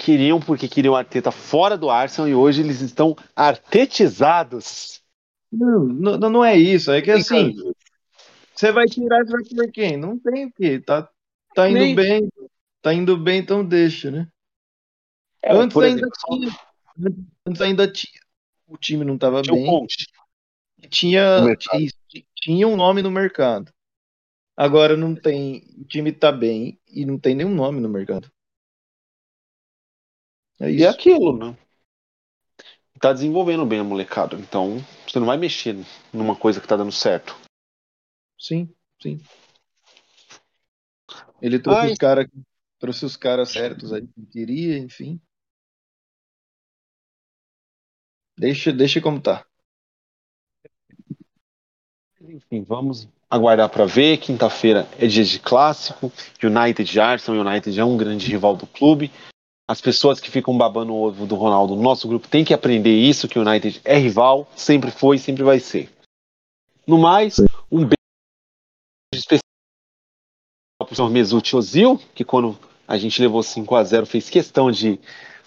queriam porque queriam Arteta fora do Arsenal e hoje eles estão artetizados Não, não, não é isso. É que assim, você vai tirar, você vai por quem? Não tem o quê. Tá, tá indo Nem- bem, tá indo bem, então deixa, né? É, antes ainda exemplo, tinha. antes- ainda tinha. O time não tava tinha bem. E Tinha, isso, tinha um nome no mercado. Agora não tem. O time tá bem e não tem nenhum nome no mercado. É E é isso. aquilo, né? Tá desenvolvendo bem a molecada. Então, você não vai mexer numa coisa que tá dando certo. Sim, sim. Ele trouxe Ai. os caras trouxe os caras certos aí que queria, enfim. Deixa, deixa como tá. Enfim, vamos aguardar para ver. Quinta-feira é dia de clássico. United e Arsenal. United é um grande rival do clube. As pessoas que ficam babando o ovo do Ronaldo no nosso grupo têm que aprender isso, que o United é rival, sempre foi e sempre vai ser. No mais, um beijo especial para o senhor Mesut Ozil, que quando a gente levou 5 a 0 fez questão de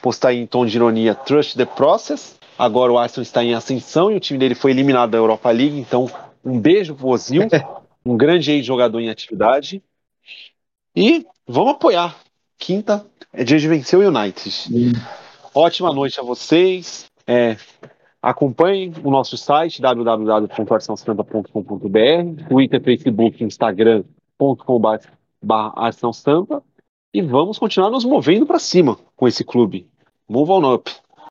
postar em tom de ironia Trust the Process. Agora o Arsenal está em ascensão e o time dele foi eliminado da Europa League, então um beijo pro Ozil, um grande ex-jogador em atividade. E vamos apoiar. Quinta é dia de vencer o United. Ótima noite a vocês. É, acompanhem o nosso site www.arsenalstampa.com.br, Twitter, Facebook, Instagram.com.br e vamos continuar nos movendo para cima com esse clube. Move on up.